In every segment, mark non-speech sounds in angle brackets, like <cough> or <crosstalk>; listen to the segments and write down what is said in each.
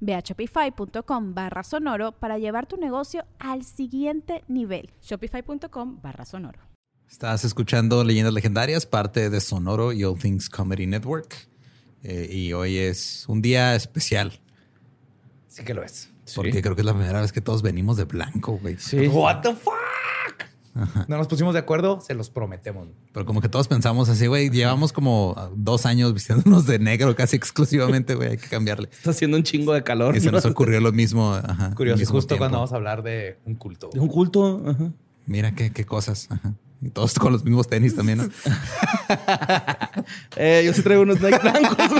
Ve a shopify.com barra sonoro para llevar tu negocio al siguiente nivel. Shopify.com barra sonoro. Estás escuchando Leyendas Legendarias, parte de Sonoro y All Things Comedy Network. Eh, y hoy es un día especial. Sí que lo es. Porque creo que es la primera vez que todos venimos de blanco, güey. Sí. What the fuck? No nos pusimos de acuerdo, se los prometemos. Pero como que todos pensamos así, güey, llevamos como dos años vistiéndonos de negro casi exclusivamente, güey, hay que cambiarle. Está haciendo un chingo de calor. Y se nos ocurrió lo mismo. Ajá, Curioso, justo cuando vamos a hablar de un culto. De un culto. Ajá. Mira qué, qué cosas. Ajá. Y todos con los mismos tenis también, ¿no? <laughs> eh, yo sí traigo unos Nike blancos. <laughs>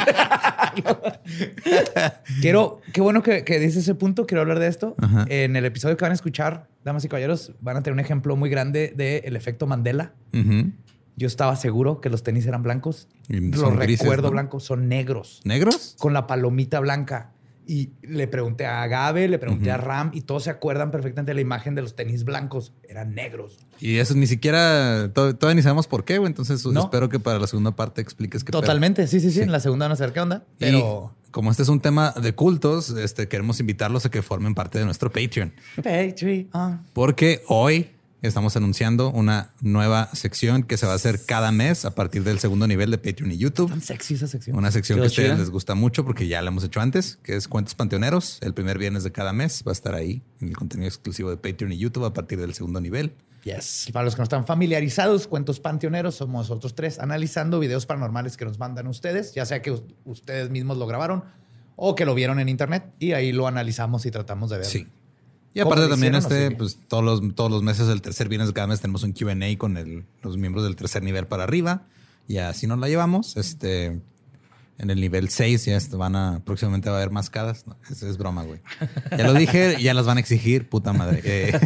Quiero, qué bueno que, que dices ese punto. Quiero hablar de esto. Ajá. En el episodio que van a escuchar, damas y caballeros, van a tener un ejemplo muy grande del efecto Mandela. Uh -huh. Yo estaba seguro que los tenis eran blancos. Los grises, recuerdo ¿no? blancos, son negros. ¿Negros? Con la palomita blanca. Y le pregunté a Gabe, le pregunté uh -huh. a Ram y todos se acuerdan perfectamente de la imagen de los tenis blancos. Eran negros. Y eso ni siquiera, to todavía ni sabemos por qué, güey. Entonces no. espero que para la segunda parte expliques qué Totalmente, sí, sí, sí, En la segunda van a saber qué onda. Pero y como este es un tema de cultos, este, queremos invitarlos a que formen parte de nuestro Patreon. Patreon. Porque hoy estamos anunciando una nueva sección que se va a hacer cada mes a partir del segundo nivel de Patreon y YouTube. Tan sexy esa sección. Una sección que a ustedes les gusta mucho porque ya la hemos hecho antes, que es Cuentos Panteoneros. El primer viernes de cada mes va a estar ahí en el contenido exclusivo de Patreon y YouTube a partir del segundo nivel. Yes. Y para los que no están familiarizados, Cuentos Panteoneros somos nosotros tres analizando videos paranormales que nos mandan ustedes, ya sea que ustedes mismos lo grabaron o que lo vieron en internet y ahí lo analizamos y tratamos de ver. Sí. Y aparte también este, pues todos los, todos los meses, el tercer viernes de cada mes tenemos un Q&A con el, los miembros del tercer nivel para arriba y así nos la llevamos. Este, en el nivel 6 ya van a, próximamente va a haber mascadas. No, es, es broma, güey. Ya lo dije, <laughs> ya las van a exigir, puta madre. Eh.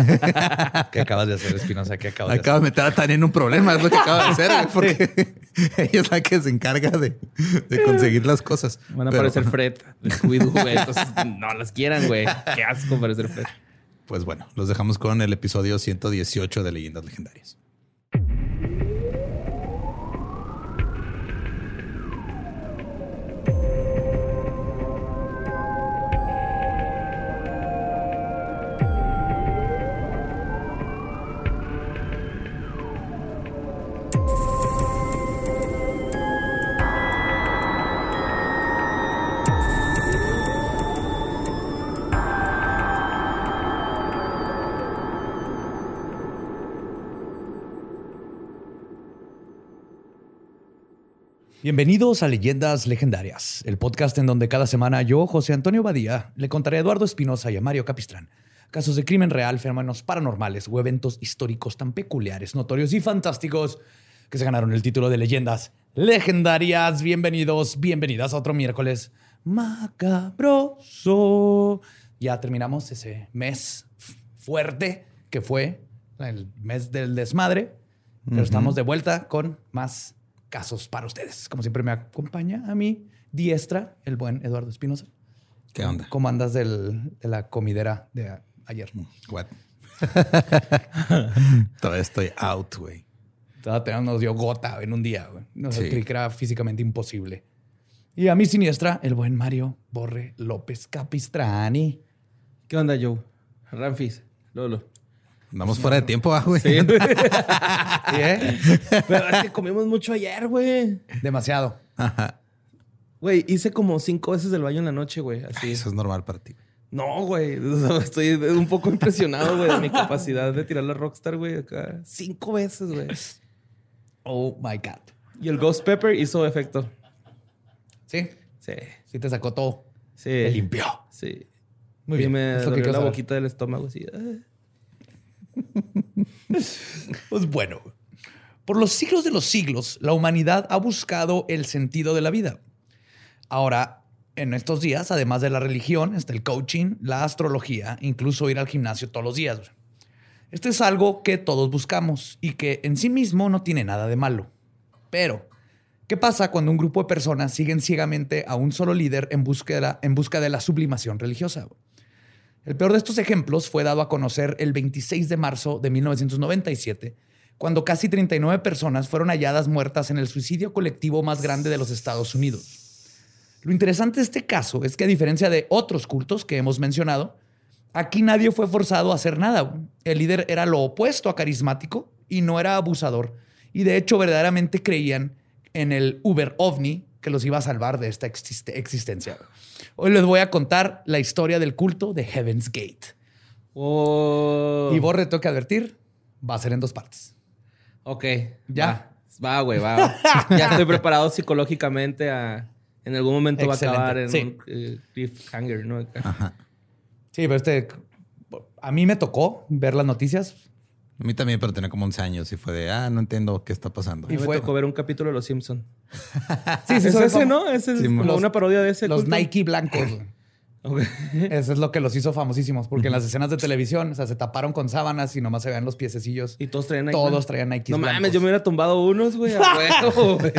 ¿Qué acabas de hacer, Espinosa? ¿Qué acabas de Acabo de meter a Tania en un problema, es lo que acabo de hacer, güey, <laughs> porque ella es la que se encarga de, de conseguir las cosas. Van a Pero, parecer Fred, Scooby-Doo, güey. Entonces, no las quieran, güey. Qué asco parecer Fred. Pues bueno, los dejamos con el episodio 118 de Leyendas Legendarias. Bienvenidos a Leyendas Legendarias, el podcast en donde cada semana yo, José Antonio Badía, le contaré a Eduardo Espinosa y a Mario Capistrán casos de crimen real, fenómenos paranormales o eventos históricos tan peculiares, notorios y fantásticos que se ganaron el título de Leyendas Legendarias. Bienvenidos, bienvenidas a otro miércoles macabroso. Ya terminamos ese mes fuerte que fue el mes del desmadre, pero uh -huh. estamos de vuelta con más casos para ustedes. Como siempre me acompaña a mi diestra, el buen Eduardo Espinosa. ¿Qué onda? ¿Cómo andas del, de la comidera de ayer? What? <laughs> Todavía estoy out, güey. Todavía nos dio gota en un día, güey. Nos sí. creí que era físicamente imposible. Y a mi siniestra, el buen Mario Borre López Capistrani. ¿Qué onda, Joe? Ramfis, Lolo. Vamos fuera de tiempo, güey. Sí. <laughs> ¿Sí, eh? Pero es que comimos mucho ayer, güey. Demasiado. Ajá. Güey, hice como cinco veces el baño en la noche, güey. Así. Eso es normal para ti. No, güey. <laughs> Estoy un poco impresionado, güey, de mi capacidad de tirar la Rockstar, güey. Acá. Cinco veces, güey. Oh my God. Y el Ghost Pepper hizo efecto. ¿Sí? Sí. Sí te sacó todo. Sí. Te limpió. Sí. Muy y bien. me lo que dolió la saber. boquita del estómago así. <laughs> Pues bueno, por los siglos de los siglos, la humanidad ha buscado el sentido de la vida. Ahora, en estos días, además de la religión, está el coaching, la astrología, incluso ir al gimnasio todos los días. Esto es algo que todos buscamos y que en sí mismo no tiene nada de malo. Pero, ¿qué pasa cuando un grupo de personas siguen ciegamente a un solo líder en en busca de la sublimación religiosa? El peor de estos ejemplos fue dado a conocer el 26 de marzo de 1997, cuando casi 39 personas fueron halladas muertas en el suicidio colectivo más grande de los Estados Unidos. Lo interesante de este caso es que a diferencia de otros cultos que hemos mencionado, aquí nadie fue forzado a hacer nada. El líder era lo opuesto a carismático y no era abusador. Y de hecho verdaderamente creían en el Uber OVNI que los iba a salvar de esta existe- existencia. Hoy les voy a contar la historia del culto de Heaven's Gate. Oh. Y Borre, tengo que advertir, va a ser en dos partes. Ok. Ya. Va, Va, güey, va. <laughs> ya estoy preparado psicológicamente a... En algún momento Excelente. va a acabar en Sí. un eh, cliffhanger, ¿no? Acá. Sí, pero este, a mí me tocó ver las noticias. A mí también, pero tenía como 11 años y fue de, ah, no entiendo qué está pasando. Y fue- tocó ver un capítulo de Los Simpson. <laughs> Sí, sí, es ese, ¿no? Ese es Sí, como los- una parodia de ese Los culto. Nike blancos. güey. <laughs> Ok. Eso es lo que los hizo famosísimos, porque en las escenas de televisión, o sea, se taparon con sábanas y nomás se veían los piececillos. Y todos traían Nike. Todos traían Nike No mames, yo me hubiera tumbado unos, güey. A huevo, <laughs> güey.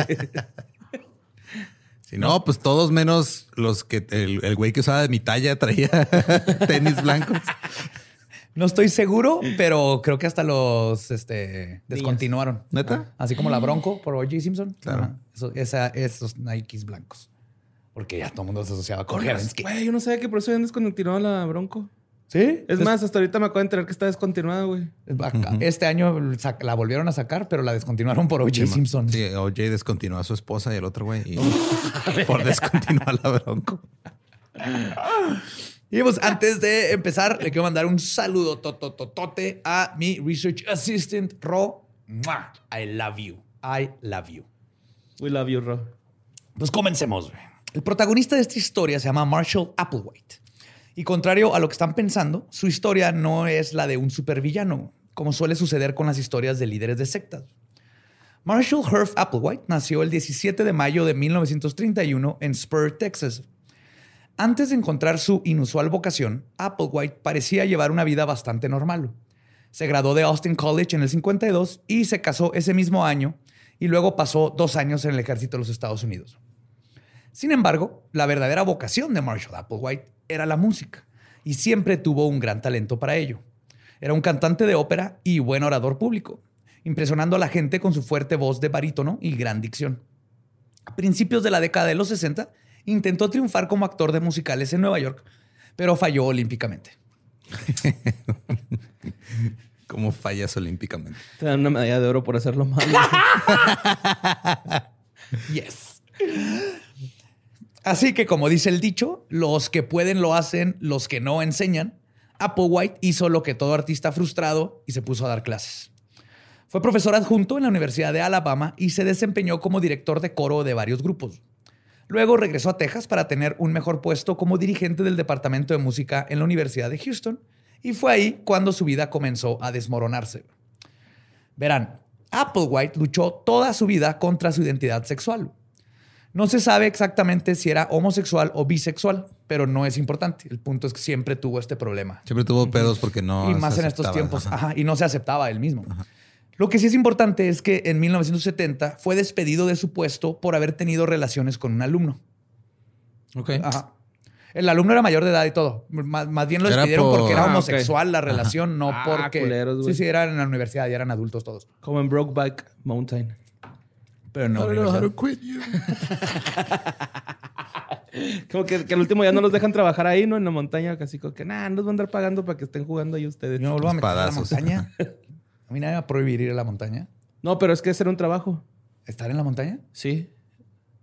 Si no, pues todos menos los que el, el güey que usaba de mi talla traía tenis blancos. No estoy seguro, pero creo que hasta los este, descontinuaron. ¿Neta? Así como la Bronco por O.J. Simpson. Claro. Eso- esa- esos Nikes blancos. Porque ya todo el mundo se asociaba con. Güey, yo no sabía que por eso habían descontinuado la Bronco. ¿Sí? Es más, hasta ahorita me acabo de enterar que está descontinuada, güey. Este año la volvieron a sacar, pero la descontinuaron por O.J. Simpson. Sí, OJ descontinuó a su esposa y el otro güey. Y <laughs> por descontinuar la bronco. <laughs> Y pues antes de empezar, le quiero mandar un saludo totototote a mi research assistant, Ro. I love you. I love you. We love you, Ro. Pues comencemos. El protagonista de esta historia se llama Marshall Applewhite. Y contrario a lo que están pensando, su historia no es la de un supervillano, como suele suceder con las historias de líderes de sectas. Marshall Herf Applewhite nació el 17 de mayo de 1931 en Spur, Texas. Antes de encontrar su inusual vocación, Applewhite parecía llevar una vida bastante normal. Se graduó de Austin College en el 52 y se casó ese mismo año y luego pasó dos años en el ejército de los Estados Unidos. Sin embargo, la verdadera vocación de Marshall Applewhite era la música y siempre tuvo un gran talento para ello. Era un cantante de ópera y buen orador público, impresionando a la gente con su fuerte voz de barítono y gran dicción. A principios de la década de los 60, intentó triunfar como actor de musicales en Nueva York, pero falló olímpicamente. <laughs> Como fallas olímpicamente. Te dan una medalla de oro por hacerlo mal. <laughs> Yes. Así que, como dice el dicho, los que pueden lo hacen, los que no enseñan. Applewhite hizo lo que todo artista frustrado y se puso a dar clases. Fue profesor adjunto en la Universidad de Alabama y se desempeñó como director de coro de varios grupos. Luego regresó a Texas para tener un mejor puesto como dirigente del departamento de música en la Universidad de Houston y fue ahí cuando su vida comenzó a desmoronarse. Verán, Applewhite luchó toda su vida contra su identidad sexual. No se sabe exactamente si era homosexual o bisexual, pero no es importante. El punto es que siempre tuvo este problema. Siempre tuvo pedos porque no. y más se en estos tiempos. Ajá. Ajá, y no se aceptaba él mismo. Lo que sí es importante es que en 1970 fue despedido de su puesto por haber tenido relaciones con un alumno. Ok. Ajá. El alumno era mayor de edad y todo. Más, más bien lo Era despidieron por- porque era Ah, homosexual la relación, no Ah, porque. culeros, sí, sí, eran en la universidad y eran adultos todos. Como en Brokeback Mountain. Pero no. I don't know how to quit you. <laughs> Como que, que al último ya no los dejan trabajar ahí, ¿no? En la montaña, casi como que, nah, nos van a andar pagando para que estén jugando ahí ustedes. No vuelvo a meter a la montaña. <laughs> A mí nadie me va a prohibir ir a la montaña. No, pero es que era un trabajo. ¿Estar en la montaña? Sí.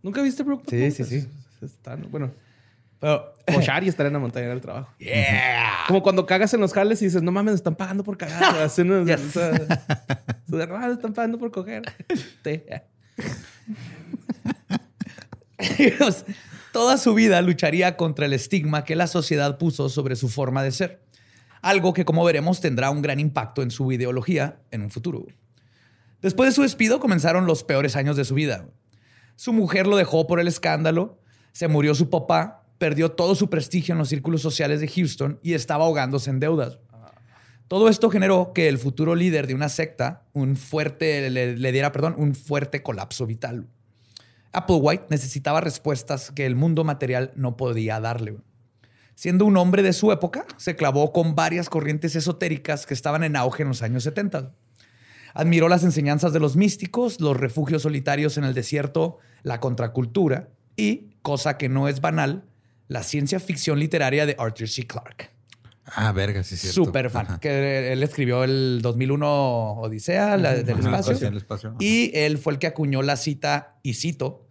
¿Nunca viste Brokeback Sí, sí, sí. Está- bueno, Pero. cochar y estar en la montaña era el trabajo. Yeah. Como cuando cagas en los jales y dices, no mames, me están pagando por cagar. <laughs> Así, ¿no? O sea, Tus hermanos están pagando por coger. <laughs> Toda su vida lucharía contra el estigma que la sociedad puso sobre su forma de ser. Algo que, como veremos, tendrá un gran impacto en su ideología en un futuro. Después de su despido comenzaron los peores años de su vida. Su mujer lo dejó por el escándalo, se murió su papá, perdió todo su prestigio en los círculos sociales de Houston y estaba ahogándose en deudas. Todo esto generó que el futuro líder de una secta un fuerte, le, diera perdón, un fuerte colapso vital. Applewhite necesitaba respuestas que el mundo material no podía darle. Siendo un hombre de su época, se clavó con varias corrientes esotéricas que estaban en auge en los años 70. Admiró las enseñanzas de los místicos, los refugios solitarios en el desierto, la contracultura y, cosa que no es banal, la ciencia ficción literaria de Arthur C. Clarke. Ah, verga, sí, sí. Súper fan. Que él escribió el 2001 Odisea del, espacio, Y él fue el que acuñó la cita, y cito,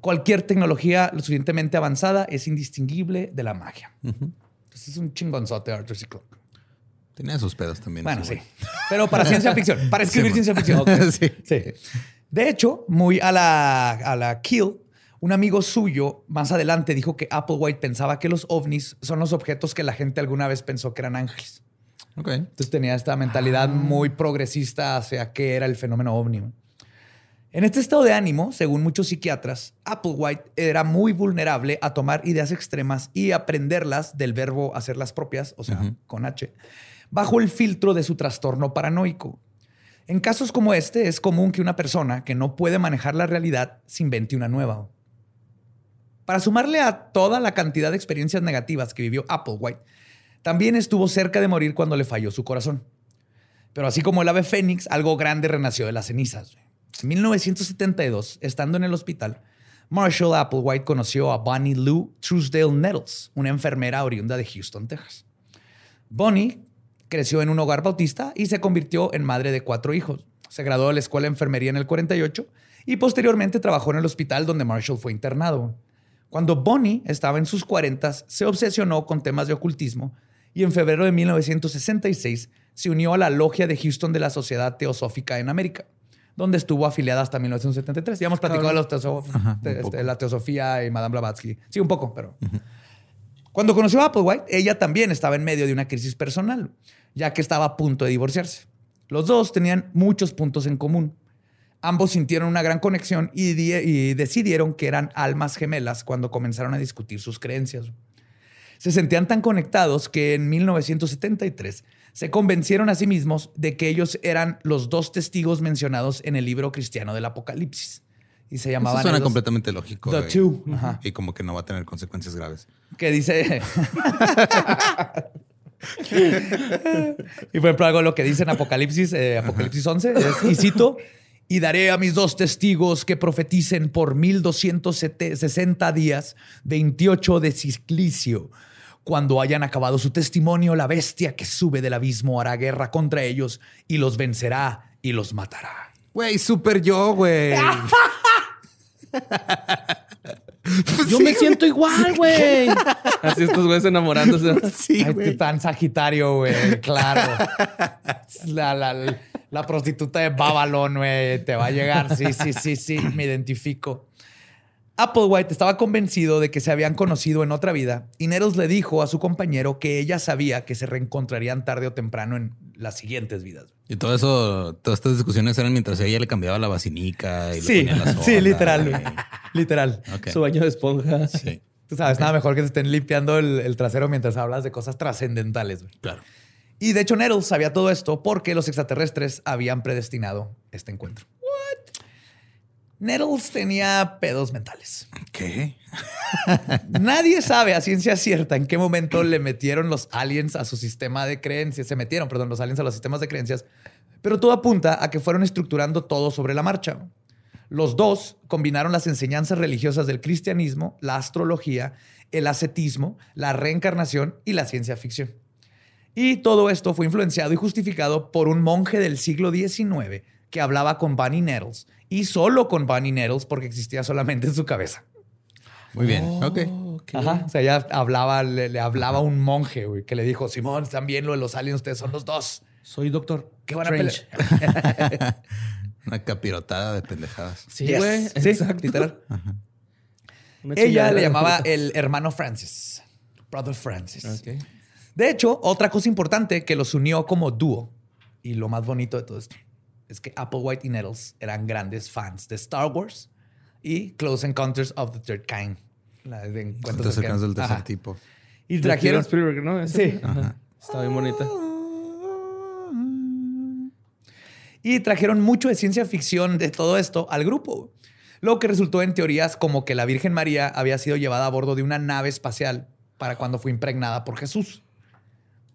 cualquier tecnología lo suficientemente avanzada es indistinguible de la magia. Entonces es un chingonzote Arthur C. Clarke. Tenía sus pedos también. Bueno, sí. Pero para <laughs> ciencia ficción, para escribir ciencia ficción. sí. sí. De hecho, muy a la, a la Kill, un amigo suyo más adelante dijo que Applewhite pensaba que los ovnis son los objetos que la gente alguna vez pensó que eran ángeles. Okay. Entonces tenía esta mentalidad ah. muy progresista hacia qué era el fenómeno ovni. En este estado de ánimo, según muchos psiquiatras, Applewhite era muy vulnerable a tomar ideas extremas y aprenderlas del verbo hacerlas propias, o sea, con H, bajo el filtro de su trastorno paranoico. En casos como este, es común que una persona que no puede manejar la realidad se invente una nueva. Para sumarle a toda la cantidad de experiencias negativas que vivió Applewhite, también estuvo cerca de morir cuando le falló su corazón. Pero así como el ave fénix, algo grande renació de las cenizas. En 1972, estando en el hospital, Marshall Applewhite conoció a Bonnie Lou Truesdale Nettles, una enfermera oriunda de Houston, Texas. Bonnie creció en un hogar bautista y se convirtió en madre de cuatro hijos. Se graduó de la escuela de enfermería en el 48 y posteriormente trabajó en el hospital donde Marshall fue internado. Cuando Bonnie estaba en sus 40, se obsesionó con temas de ocultismo y en febrero de 1966 se unió a la logia de Houston de la Sociedad Teosófica en América, donde estuvo afiliada hasta 1973. Ya hemos platicado de, los este, la teosofía y Madame Blavatsky. Sí, un poco, pero... Cuando conoció a Applewhite, ella también estaba en medio de una crisis personal, ya que estaba a punto de divorciarse. Los dos tenían muchos puntos en común. Ambos sintieron una gran conexión y, decidieron que eran almas gemelas cuando comenzaron a discutir sus creencias. Se sentían tan conectados que en 1973 se convencieron a sí mismos de que ellos eran los dos testigos mencionados en el libro cristiano del Apocalipsis. Y se llamaban. Eso suena completamente lógico. The Two. Y como que no va a tener consecuencias graves. Que dice. <laughs> y por ejemplo, algo lo que dice en Apocalipsis, eh, Apocalipsis 11, es, y cito, y daré a mis dos testigos que profeticen por 1260 días, 28 de ciclicio. Cuando hayan acabado su testimonio, la bestia que sube del abismo hará guerra contra ellos y los vencerá y los matará. Güey, súper yo, güey. <laughs> Yo me siento igual, güey. Así estos güeyes enamorándose. <laughs> Sí, güey. Tan sagitario, güey. Claro. La, la, la prostituta de Babylon, güey, te va a llegar. Sí, sí, sí, sí, me identifico. Applewhite estaba convencido de que se habían conocido en otra vida y Nettles le dijo a su compañero que ella sabía que se reencontrarían tarde o temprano en las siguientes vidas. Y todo eso, todas estas discusiones eran mientras ella le cambiaba la vacinica y sí, <laughs> sí, literal, literal. Su baño de esponja. Sí. Tú sabes, nada mejor que se estén limpiando el, el trasero mientras hablas de cosas trascendentales. Claro. Y de hecho, Nettles sabía todo esto porque los extraterrestres habían predestinado este encuentro. Nettles tenía pedos mentales. ¿Qué? <laughs> Nadie sabe a ciencia cierta en qué momento le metieron los aliens a su sistema de creencias. Se metieron, perdón, los aliens a los sistemas de creencias. Pero todo apunta a que fueron estructurando todo sobre la marcha. Los dos combinaron las enseñanzas religiosas del cristianismo, la astrología, el ascetismo, la reencarnación y la ciencia ficción. Y todo esto fue influenciado y justificado por un monje del siglo XIX que hablaba con Bunny Nettles y solo con Bunny Nettles porque existía solamente en su cabeza. Muy bien, oh, ok. Ajá. O sea, ya hablaba, le, hablaba un monje que le dijo, Simón, también lo de los aliens, ustedes son los dos. Soy doctor. ¿Qué van a pelear? Una capirotada de pendejadas. Sí, güey. Sí, literal. Ella le llamaba el hermano Francis. Brother Francis. De hecho, otra cosa importante que los unió como dúo, y lo más bonito de todo esto, es que Applewhite y Nettles eran grandes fans de Star Wars y Close Encounters of the Third Kind. La de encuentros cercanos del tercer tipo. Y trajeron... Spielberg, ¿no? Sí. Está bien bonita. Y trajeron mucho de ciencia ficción de todo esto al grupo. Lo que resultó en teorías como que la Virgen María había sido llevada a bordo de una nave espacial para cuando fue impregnada por Jesús.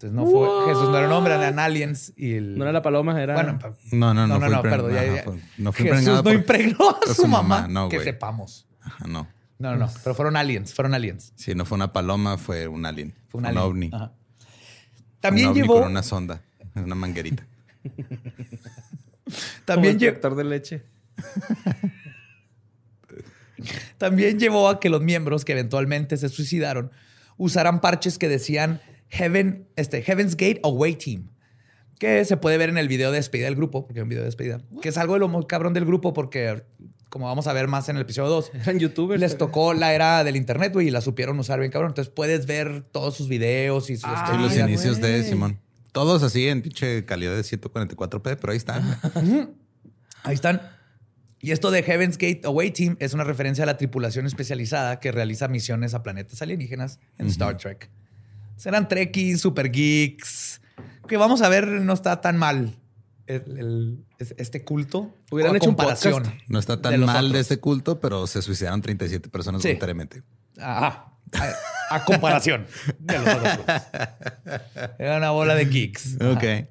Entonces no fue Jesús no era un hombre, eran aliens y no era la paloma, era bueno, no, no, no, no, no, perdón, no fue Jesús no impregnó a su, mamá, que sepamos. no. No, no, pero fueron aliens, fueron aliens. Sí, no fue una paloma, fue un alien. Fue un, ovni. También un ovni llevó con una sonda, una manguerita. <laughs> También llevó de leche. También llevó a que los miembros que eventualmente se suicidaron usaran parches que decían Heaven, este, Heaven's Gate Away Team, que se puede ver en el video de despedida del grupo, porque es un video de despedida, que es algo de lo muy cabrón del grupo, porque como vamos a ver más en el episodio 2, <laughs> eran youtubers. Les tocó la era del internet, güey, y la supieron usar bien cabrón. Entonces puedes ver todos sus videos y sus ah, los inicios de Simón. Todos así en pinche calidad de 144p, pero ahí están. ahí están. Y esto de Heaven's Gate Away Team es una referencia a la tripulación especializada que realiza misiones a planetas alienígenas en Star Trek. Serán trekkies, super geeks. Que vamos a ver, no está tan mal este culto. Hubieran hecho comparación. Un no está tan mal de este culto, pero se suicidaron 37 personas voluntariamente. Ajá. A, comparación de los otros Era una bola de geeks. Ok.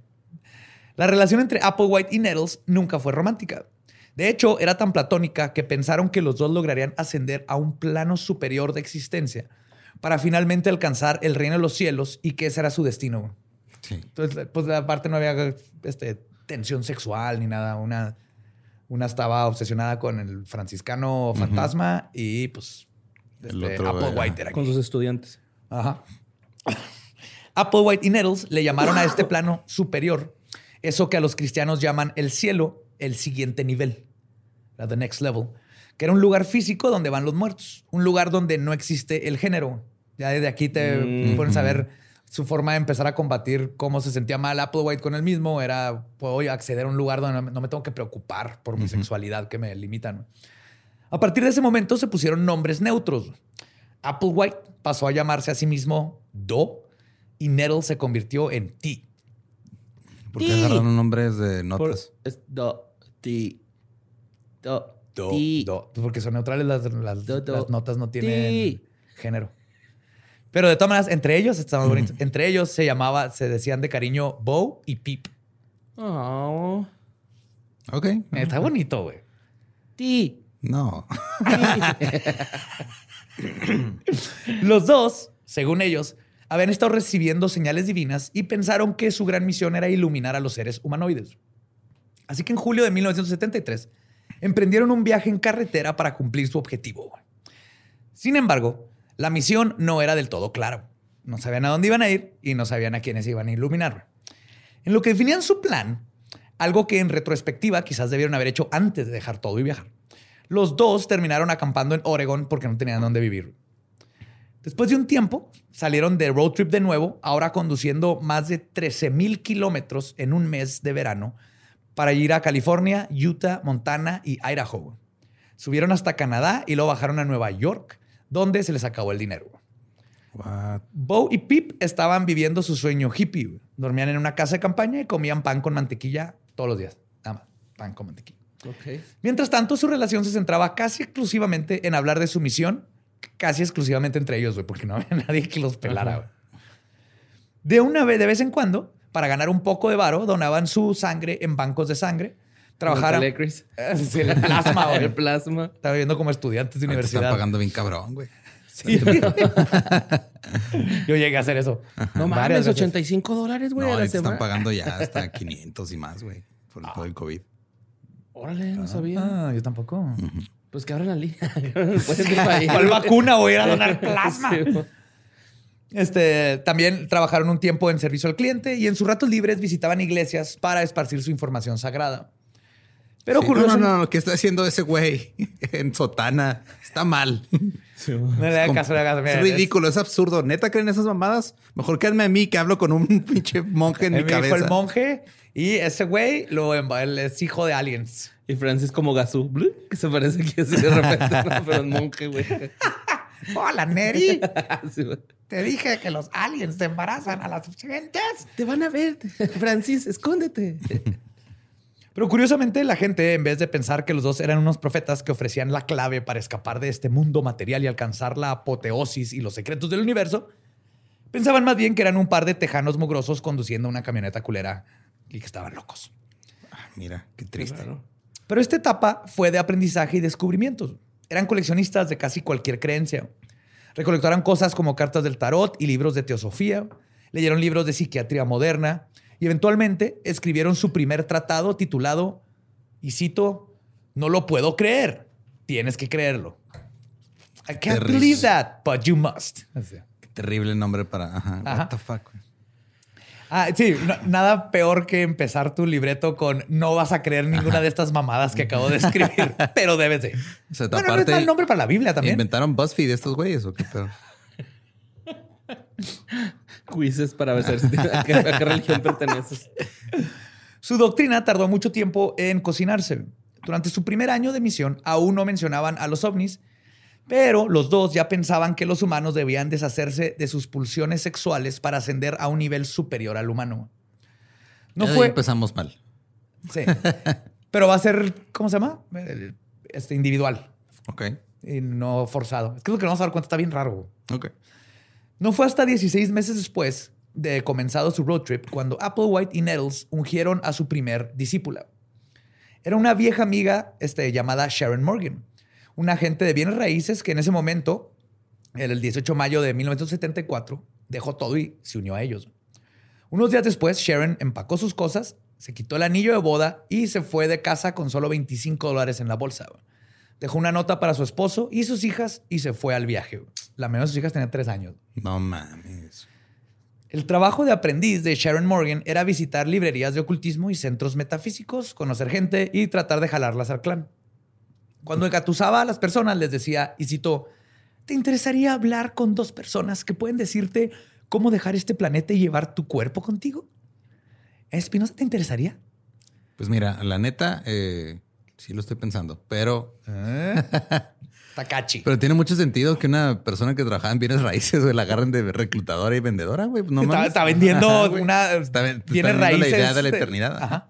La relación entre Applewhite y Nettles nunca fue romántica. De hecho, era tan platónica que pensaron que los dos lograrían ascender a un plano superior de existencia para finalmente alcanzar el reino de los cielos y que ese era su destino. Sí. Entonces, pues aparte no había este, tensión sexual ni nada. Una, una estaba obsesionada con el franciscano fantasma y pues este, Applewhite era Con sus estudiantes. Ajá. Applewhite y Nettles le llamaron a este <laughs> plano superior eso que a los cristianos llaman el cielo, el siguiente nivel, la the next level que era un lugar físico donde van los muertos, un lugar donde no existe el género. Ya desde aquí te mm. pones a ver su forma de empezar a combatir cómo se sentía mal Applewhite con él mismo era, puedo acceder a un lugar donde no me tengo que preocupar por mi sexualidad que me limitan. A partir de ese momento se pusieron nombres neutros. Applewhite pasó a llamarse a sí mismo Do y Nettle se convirtió en T. ¿Por qué agarraron nombres de notas? do, T, Do. Do, do. Porque son neutrales, las, notas no tienen género. Pero de todas maneras, entre ellos, estaba bonito. Entre ellos se llamaba, se decían de cariño Bo y Pip. Oh. Ok. Está bonito, güey. Ti. No. <laughs> Los dos, según ellos, habían estado recibiendo señales divinas y pensaron que su gran misión era iluminar a los seres humanoides. Así que en julio de 1973 emprendieron un viaje en carretera para cumplir su objetivo. Sin embargo, la misión no era del todo clara. No sabían a dónde iban a ir y no sabían a quiénes iban a iluminar. En lo que definían su plan, algo que en retrospectiva quizás debieron haber hecho antes de dejar todo y viajar. Los dos terminaron acampando en Oregon porque no tenían dónde vivir. Después de un tiempo, salieron de road trip de nuevo, ahora conduciendo más de 13 mil kilómetros en un mes de verano para ir a California, Utah, Montana y Idaho. Subieron hasta Canadá y luego bajaron a Nueva York, donde se les acabó el dinero. Bo y Pip estaban viviendo su sueño hippie. Dormían en una casa de campaña y comían pan con mantequilla todos los días. Nada más, pan con mantequilla. Mientras tanto, su relación se centraba casi exclusivamente en hablar de su misión, casi exclusivamente entre ellos, porque no había <laughs> nadie que los pelara. De una vez, de vez en cuando, para ganar un poco de varo, donaban su sangre en bancos de sangre. Trabajaron. <laughs> El plasma, <laughs> güey. El plasma. Estaba viviendo como estudiantes de universidad. Están pagando bien cabrón, güey. Sí. <laughs> Yo llegué a hacer eso. No mames, 85 dólares, güey. No, están pagando ya hasta 500 y más, güey, por todo el COVID. Órale, no sabía. Ah, yo tampoco. Pues que abran la línea. ¿Cuál vacuna voy a ir a donar plasma? Este, también trabajaron un tiempo en servicio al cliente y en sus ratos libres visitaban iglesias para esparcir su información sagrada. Pero sí, no, no, no, ¿qué está haciendo ese güey <laughs> en sotana? Está mal. <laughs> no le hagan caso, le hagas. Es ridículo, es absurdo. ¿Neta creen esas mamadas? Mejor quédame a mí que hablo con un <laughs> pinche monje en mi cabeza. el monje y ese güey lo, es hijo de aliens. Y Francis como Gazú, que se parece que así de repente, pero es monje, güey. Hola, Neri. te dije que los aliens te embarazan a las gentes. Te van a ver, Francis, escóndete. Pero curiosamente, la gente, en vez de pensar que los dos eran unos profetas que ofrecían la clave para escapar de este mundo material y alcanzar la apoteosis y los secretos del universo, pensaban más bien que eran un par de tejanos mugrosos conduciendo una camioneta culera y que estaban locos. Ah, mira, qué triste. Pero esta etapa fue de aprendizaje y descubrimientos. Eran coleccionistas de casi cualquier creencia. Recolectaron cosas como cartas del tarot y libros de teosofía. Leyeron libros de psiquiatría moderna y eventualmente escribieron su primer tratado titulado, y cito, No lo puedo creer, tienes que creerlo. I can't believe that, but you must. Qué terrible nombre para. What the fuck. Ah, sí, nada peor que empezar tu libreto con no vas a creer ninguna de estas mamadas que acabo de escribir, <laughs> pero debes de. O sea, bueno, aparte, el nombre para la Biblia también. ¿Inventaron BuzzFeed estos güeyes o qué pedo? <laughs> Quizzes para ver <laughs> a qué, a qué religión <laughs> perteneces. Su doctrina tardó mucho tiempo en cocinarse. Durante su primer año de misión, aún no mencionaban a los ovnis pero los dos ya pensaban que los humanos debían deshacerse de sus pulsiones sexuales para ascender a un nivel superior al humano. No fue. empezamos mal. Sí. Pero va a ser, ¿cómo se llama? Este, individual. Ok. Y no forzado. Es que lo que vamos a dar cuenta está bien raro. Ok. No fue hasta 16 meses después de comenzado su road trip cuando Applewhite y Nettles ungieron a su primer discípula. Era una vieja amiga este, llamada Sharon Morgan un agente de bienes raíces que en ese momento, el 18 de mayo de 1974, dejó todo y se unió a ellos. Unos días después, Sharon empacó sus cosas, se quitó el anillo de boda y se fue de casa con solo 25 dólares en la bolsa. Dejó una nota para su esposo y sus hijas y se fue al viaje. La menor de sus hijas tenía tres años. No mames. El trabajo de aprendiz de Sharon Morgan era visitar librerías de ocultismo y centros metafísicos, conocer gente y tratar de jalarlas al clan. Cuando engatusaba a las personas, les decía, y cito, ¿te interesaría hablar con dos personas que pueden decirte cómo dejar este planeta y llevar tu cuerpo contigo? ¿Espinosa te interesaría? Pues mira, la neta, eh, sí lo estoy pensando, pero... ¿Eh? <laughs> Takachi. Pero tiene mucho sentido que una persona que trabajaba en bienes raíces la agarren de reclutadora y vendedora, güey. No está, vendiendo una... Está, bienes raíces. la idea de la eternidad. Ajá.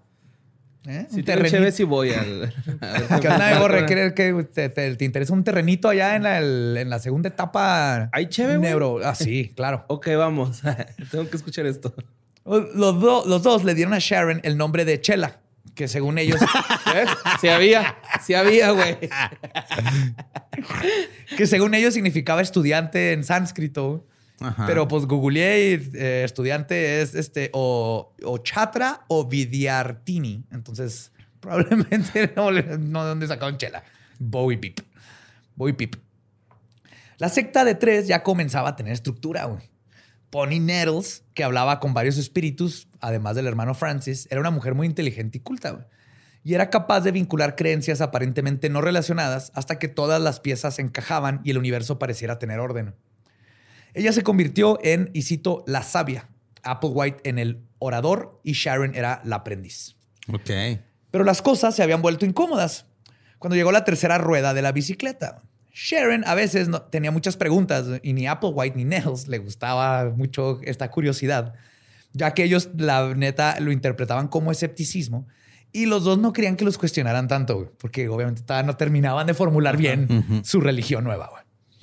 ¿Eh? Si te chévere, si voy <laughs> al. ¿Qué onda, Borre? que te, te, interesa un terrenito allá en la, en la segunda etapa? ¿Hay chévere? Neuro. Ah, sí, claro. ok, vamos. <laughs> Tengo que escuchar esto. Los, los dos le dieron a Sharon el nombre de Chela, que según ellos. ¿Ves? Sí había, sí había, güey. que según ellos significaba estudiante en sánscrito. Pero pues googleé y eh, estudiante es este o, Chatra o Vidyartini. Entonces, probablemente <laughs> no, no de dónde sacaron chela. Bowie Pip. Bowie Pip. La secta de tres ya comenzaba a tener estructura, güey. Pony Nettles, que hablaba con varios espíritus, además del hermano Francis, era una mujer muy inteligente y culta, Y era capaz de vincular creencias aparentemente no relacionadas hasta que todas las piezas encajaban y el universo pareciera tener orden. Ella se convirtió en, y cito, la sabia. Applewhite en el orador y Sharon era la aprendiz. Ok. Pero las cosas se habían vuelto incómodas cuando llegó la tercera rueda de la bicicleta. Sharon a veces no, tenía muchas preguntas y ni Applewhite ni Nels le gustaba mucho esta curiosidad, ya que ellos, la neta, lo interpretaban como escepticismo y los dos no querían que los cuestionaran tanto, porque obviamente no terminaban de formular bien su religión nueva.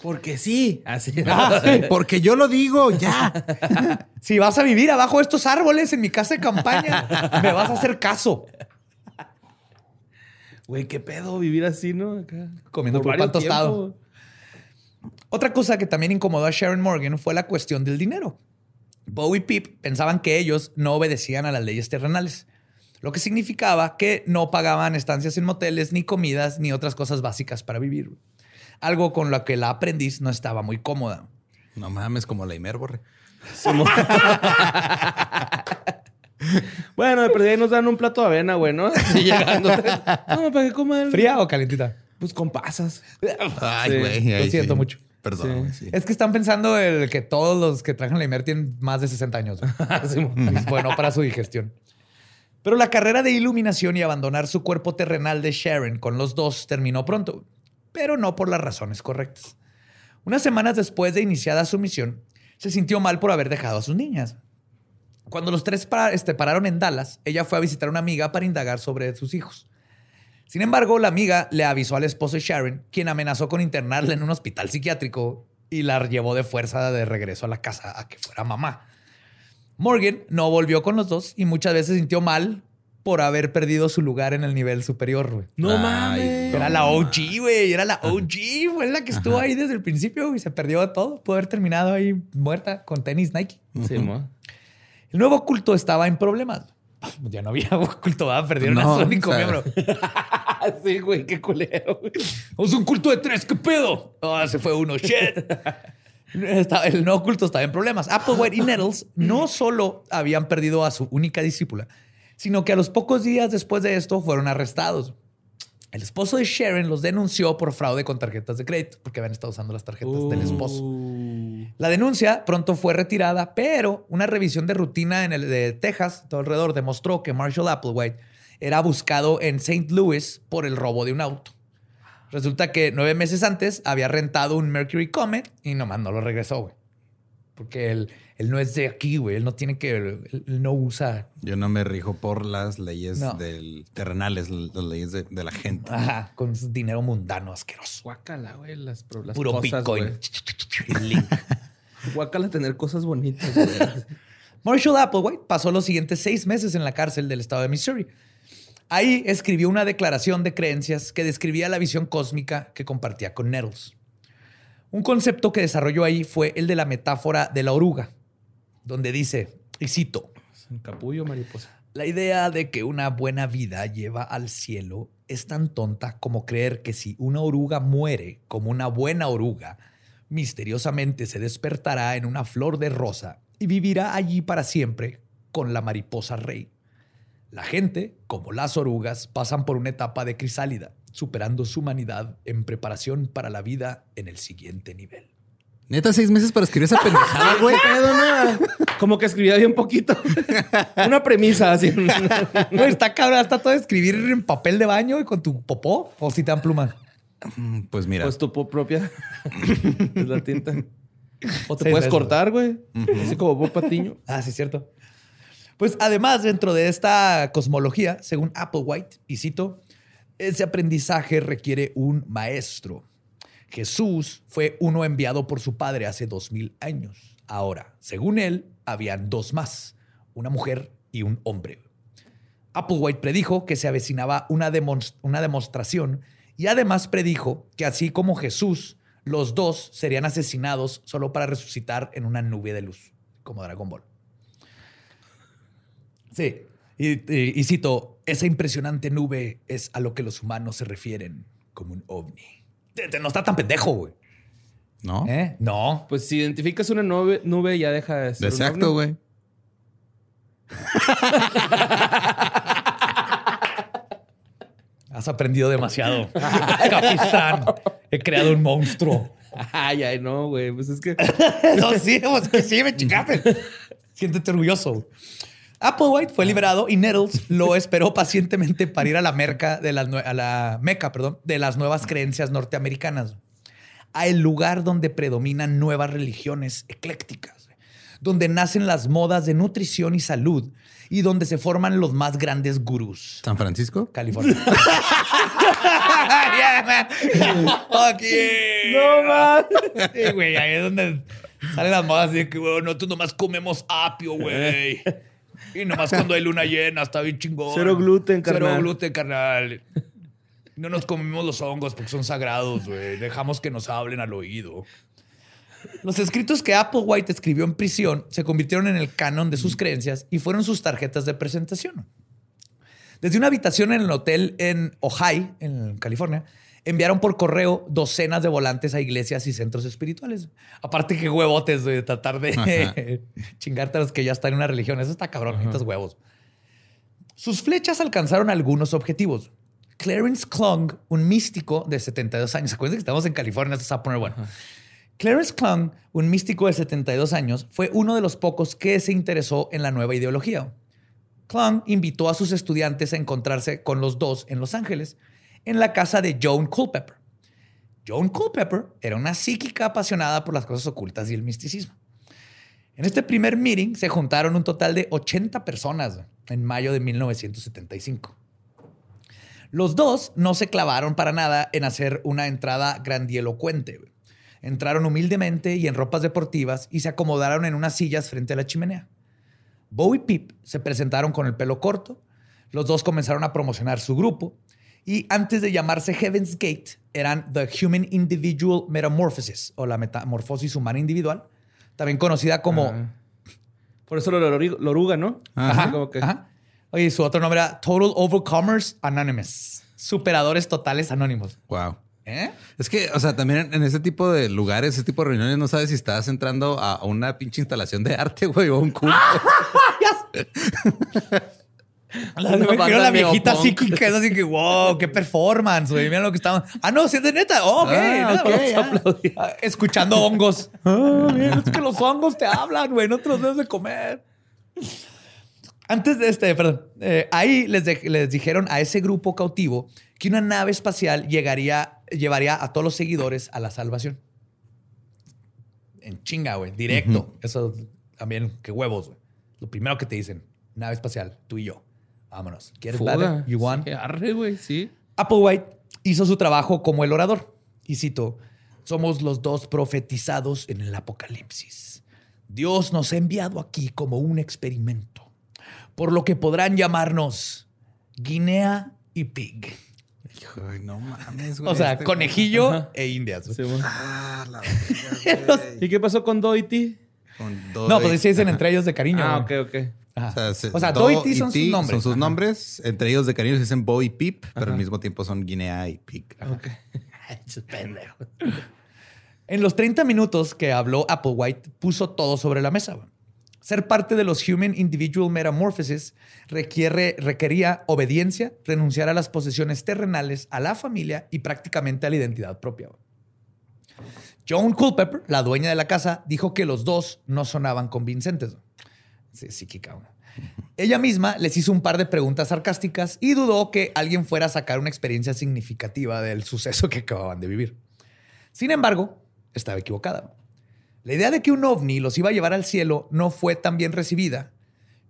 Porque sí. Así. Ah, <laughs> porque yo lo digo, ya. si vas a vivir abajo de estos árboles en mi casa de campaña, me vas a hacer caso. Güey, qué pedo vivir así, ¿no? Comiendo por pan tostado. Otra cosa que también incomodó a Sharon Morgan fue la cuestión del dinero. Bo y Pip pensaban que ellos no obedecían a las leyes terrenales, lo que significaba que no pagaban estancias en moteles, ni comidas, ni otras cosas básicas para vivir algo con lo que la aprendiz no estaba muy cómoda. No mames, como la Imer, borre. <laughs> <laughs> bueno, de perdida nos dan un plato de avena, güey, ¿no? <laughs> llegando. <laughs> No, para que coman. ¿Fría o calentita? Pues con pasas. Ay, güey. Lo siento mucho. Perdón. Es que están pensando el que todos los que trajan la Imer tienen más de 60 años. es bueno para su digestión. Pero la carrera de iluminación y abandonar su cuerpo terrenal de Sharon con los dos terminó pronto, pero no por las razones correctas. Unas semanas después de iniciada su misión, se sintió mal por haber dejado a sus niñas. Cuando los tres este, pararon en Dallas, ella fue a visitar a una amiga para indagar sobre sus hijos. Sin embargo, la amiga le avisó al esposo de Sharon, quien amenazó con internarla en un hospital psiquiátrico y la llevó de fuerza de regreso a la casa a que fuera mamá. Morgan no volvió con los dos y muchas veces sintió mal por haber perdido su lugar en el nivel superior, güey. No mames. Era la OG, güey. Era la OG. Fue la que estuvo ahí desde el principio y se perdió todo. Pudo haber terminado ahí muerta con tenis Nike. Sí, El nuevo culto estaba en problemas. <laughs> Ya no había culto, ¿verdad? perdieron a su único miembro. <laughs> sí, güey, qué culero. Es un culto de tres, ¿qué pedo? Ah, se fue uno, shit. <laughs> el nuevo culto estaba en problemas. Applewhite y Nettles no solo habían perdido a su única discípula, sino que a los pocos días después de esto fueron arrestados. El esposo de Sharon los denunció por fraude con tarjetas de crédito, porque habían estado usando las tarjetas del esposo. La denuncia pronto fue retirada, pero una revisión de rutina en el de Texas, todo alrededor, demostró que Marshall Applewhite era buscado en St. Louis por el robo de un auto. Resulta que nueve meses antes había rentado un Mercury Comet y nomás no lo regresó, güey. Porque él, él, no es de aquí, güey. Él no tiene que. Él, no usa. Yo no me rijo por las leyes del terrenales, las leyes de, la gente. Ajá, con dinero mundano asqueroso. Guácala, güey. Las, Puro Bitcoin. <laughs> Guácala tener cosas bonitas. <laughs> Marshall Applewhite pasó los siguientes seis meses en la cárcel del estado de Missouri Ahí escribió una declaración de creencias que describía la visión cósmica que compartía con Nettles. Un concepto que desarrolló ahí fue el de la metáfora de la oruga, donde dice, y cito, capullo mariposa. La idea de que una buena vida lleva al cielo es tan tonta como creer que si una oruga muere como una buena oruga, misteriosamente se despertará en una flor de rosa y vivirá allí para siempre con la mariposa rey. La gente, como las orugas, pasan por una etapa de crisálida, superando su humanidad en preparación para la vida en el siguiente nivel. Neta, seis meses para escribir esa pendejada, güey. <laughs> Como que escribía bien poquito. <laughs> Una premisa así. No, está cabrón, está todo escribir en papel de baño y con tu popó o si te dan plumas. Mm, pues mira. Pues tu propia. <laughs> es la tinta. O te puedes cortar, güey. Así como Bob Patiño. <laughs> Ah, sí, es cierto. Pues además, dentro de esta cosmología, según Applewhite, y cito, ese aprendizaje requiere un maestro. Jesús fue uno enviado por su padre hace dos mil años. Ahora, según él, habían dos más, una mujer y un hombre. Applewhite predijo que se avecinaba una, una demostración y además predijo que así como Jesús, los dos serían asesinados solo para resucitar en una nube de luz, como Dragon Ball. Sí. Y, cito, esa impresionante nube es a lo que los humanos se refieren como un ovni. No está tan pendejo, güey. ¿No? ¿Eh? No. Pues si identificas una nube, nube ya deja de ser. Exacto, güey. <laughs> Has aprendido demasiado. <laughs> Capistán, he creado un monstruo. Ay, ay, no, güey. Pues es que. <laughs> no, sí, pues que sí, me chicaste. <laughs> Siéntete orgulloso. Applewhite fue liberado y Nettles lo esperó pacientemente para ir a la, merca de las, a la meca perdón, de las nuevas creencias norteamericanas, a el lugar donde predominan nuevas religiones eclécticas, donde nacen las modas de nutrición y salud y donde se forman los más grandes gurús. ¿San Francisco? California. <laughs> <laughs> No más. güey, ahí es donde salen las modas de que, güey, nosotros nomás comemos apio, güey. Y nomás cuando hay luna llena, está bien chingón. Cero gluten, carnal. Cero gluten, carnal. No nos comemos los hongos porque son sagrados, güey. Dejamos que nos hablen al oído. Los escritos que Applewhite escribió en prisión se convirtieron en el canon de sus creencias y fueron sus tarjetas de presentación. Desde una habitación en el hotel en Ojai, en California, enviaron por correo docenas de volantes a iglesias y centros espirituales. Aparte que huevotes de tratar de <laughs> chingarte a los que ya están en una religión. Eso está cabrón, estos huevos. Sus flechas alcanzaron algunos objetivos. Clarence Klung, un místico de 72 años. Acuérdense que estamos en California, esto se va a poner bueno. Clarence Klung, un místico de 72 años, fue uno de los pocos que se interesó en la nueva ideología. Klung invitó a sus estudiantes a encontrarse con los dos en Los Ángeles, en la casa de Joan Culpeper. Joan Culpeper era una psíquica apasionada por las cosas ocultas y el misticismo. En este primer meeting se juntaron un total de 80 personas en mayo de 1975. Los dos no se clavaron para nada en hacer una entrada grandielocuente. Entraron humildemente y en ropas deportivas y se acomodaron en unas sillas frente a la chimenea. Bo y Pip se presentaron con el pelo corto. Los dos comenzaron a promocionar su grupo y antes de llamarse Heaven's Gate eran The Human Individual Metamorphosis o la metamorfosis humana individual, también conocida como... Ah. Por eso lo, oruga, ¿no? Ajá, ajá. Oye, su otro nombre era Total Overcomers Anonymous. Superadores totales anónimos. Wow. ¿Eh? Es que, o sea, también en ese tipo de lugares, ese tipo de reuniones, no sabes si estás entrando a una pinche instalación de arte, güey, o un culto. <laughs> La, la viejita psíquica es así que, wow, qué performance, güey. Mira lo que estaban. Ah, no, si es de neta. Oh, ok. Ah, okay ah, escuchando <laughs> hongos. Ah, mira, es que los hongos te hablan, güey. No te los debes de comer. Antes de este, perdón, eh, ahí les, les dijeron a ese grupo cautivo que una nave espacial llegaría, llevaría a todos los seguidores a la salvación. En chinga, güey, directo. Eso también, qué huevos, güey. Lo primero que te dicen, nave espacial, tú y yo. Vámonos. ¿Quieres Fuga. You want? arre, güey, sí. Applewhite hizo su trabajo como el orador. Y cito, somos los dos profetizados en el apocalipsis. Dios nos ha enviado aquí como un experimento por lo que podrán llamarnos Guinea y Pig. No mames, güey. O sea, este conejillo e indias. ah, la ¿Y qué pasó con Doity? no, pues sí dicen entre ellos de cariño. Ah, ok, ok. O sea, Doity son sus nombres. Son sus nombres. Entre ellos de cariño se dicen Bo y Pip, pero al mismo tiempo son Guinea y Pig. Ok. <laughs> pendejo. En los 30 minutos que habló Applewhite, puso todo sobre la mesa. Ser parte de los Human Individual Metamorphosis requiere, requería obediencia, renunciar a las posesiones terrenales, a la familia y prácticamente a la identidad propia. Joan Culpepper, la dueña de la casa, dijo que los dos no sonaban convincentes. Sí, psíquica. Ella misma les hizo un par de preguntas sarcásticas y dudó que alguien fuera a sacar una experiencia significativa del suceso que acababan de vivir. Sin embargo, estaba equivocada. La idea de que un ovni los iba a llevar al cielo no fue tan bien recibida,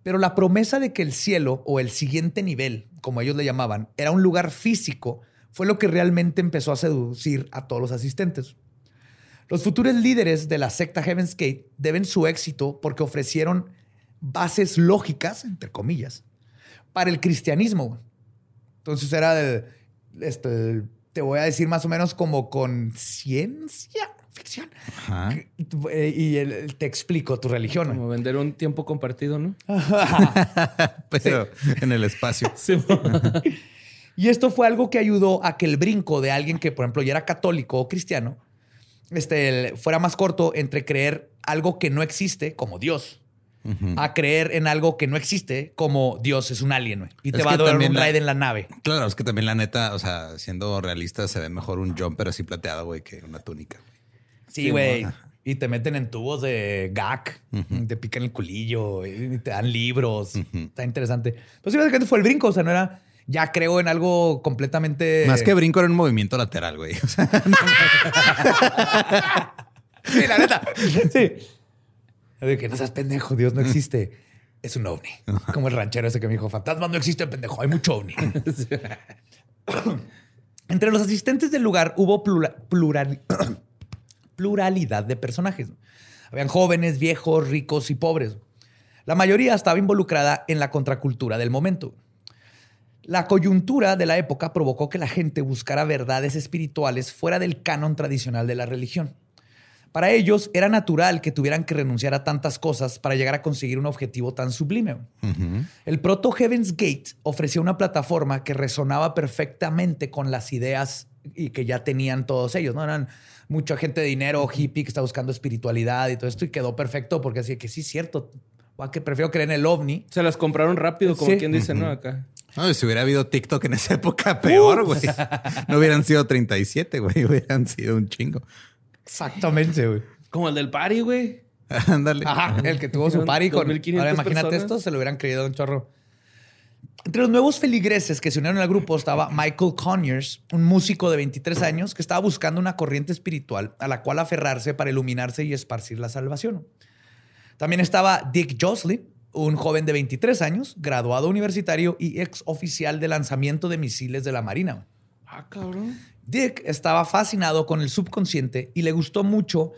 pero la promesa de que el cielo o el siguiente nivel, como ellos le llamaban, era un lugar físico, fue lo que realmente empezó a seducir a todos los asistentes. Los futuros líderes de la secta Heaven's Gate deben su éxito porque ofrecieron bases lógicas, entre comillas, para el cristianismo. Entonces era el, este, te voy a decir más o menos como con ciencia Eh, y te explico tu religión. Como vender un tiempo compartido, ¿no? <laughs> Pero en el espacio. <laughs> y esto fue algo que ayudó a que el brinco de alguien que, por ejemplo, ya era católico o cristiano, este, fuera más corto entre creer algo que no existe, como Dios, a creer en algo que no existe, como Dios es un alien, Y te va a dar un raid en la nave. Claro, es que también la neta, o sea, siendo realista, se ve mejor un jumper así plateado, güey, que una túnica. Sí, güey. y te meten en tubos de GAC, te pican el culillo y te dan libros. Está interesante. Pues sí, básicamente fue el brinco, o sea, no era ya creo en algo completamente. Más que brinco era un movimiento lateral, güey. <laughs> <laughs> sí, la neta. Sí. que no seas pendejo, Dios no existe. Es un ovni. Como el ranchero ese que me dijo, fantasmas no existe, pendejo, hay mucho ovni. <laughs> Entre los asistentes del lugar hubo plural pluralidad de personajes. Habían jóvenes, viejos, ricos y pobres. La mayoría estaba involucrada en la contracultura del momento. La coyuntura de la época provocó que la gente buscara verdades espirituales fuera del canon tradicional de la religión. Para ellos era natural que tuvieran que renunciar a tantas cosas para llegar a conseguir un objetivo tan sublime. El proto Heaven's Gate ofrecía una plataforma que resonaba perfectamente con las ideas y que ya tenían todos ellos. No eran mucha gente de dinero, hippie que está buscando espiritualidad y todo esto y quedó perfecto porque así que sí es cierto. Que prefiero creer en el ovni. Se las compraron rápido, como quien dice, ¿no? Acá. No, si hubiera habido TikTok en esa época, <laughs> peor, güey. no hubieran sido 37, güey. Hubieran sido un chingo. Exactamente, güey. Como el del party, güey. <laughs> Ándale. Ajá, el que tuvo su party con. Ahora imagínate esto, se lo hubieran creído un chorro. Entre los nuevos feligreses que se unieron al grupo estaba Michael Conyers, un músico de 23 años que estaba buscando una corriente espiritual a la cual aferrarse para iluminarse y esparcir la salvación. También estaba Dick Joslin, un joven de 23 años, graduado universitario y ex oficial de lanzamiento de misiles de la Marina. Ah, cabrón. Dick estaba fascinado con el subconsciente y le gustó mucho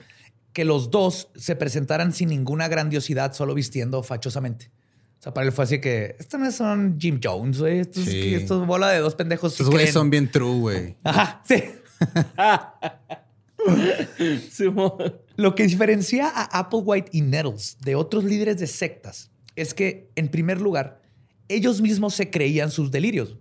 que los dos se presentaran sin ninguna grandiosidad, solo vistiendo fachosamente. O sea, para él fue así que, estos no son Jim Jones, güey. Estos, sí. bola de dos pendejos. Estos güeyes son bien true, güey. <laughs> Ajá, sí. <laughs> Lo que diferencia a Applewhite y Nettles de otros líderes de sectas es que, en primer lugar, ellos mismos se creían sus delirios.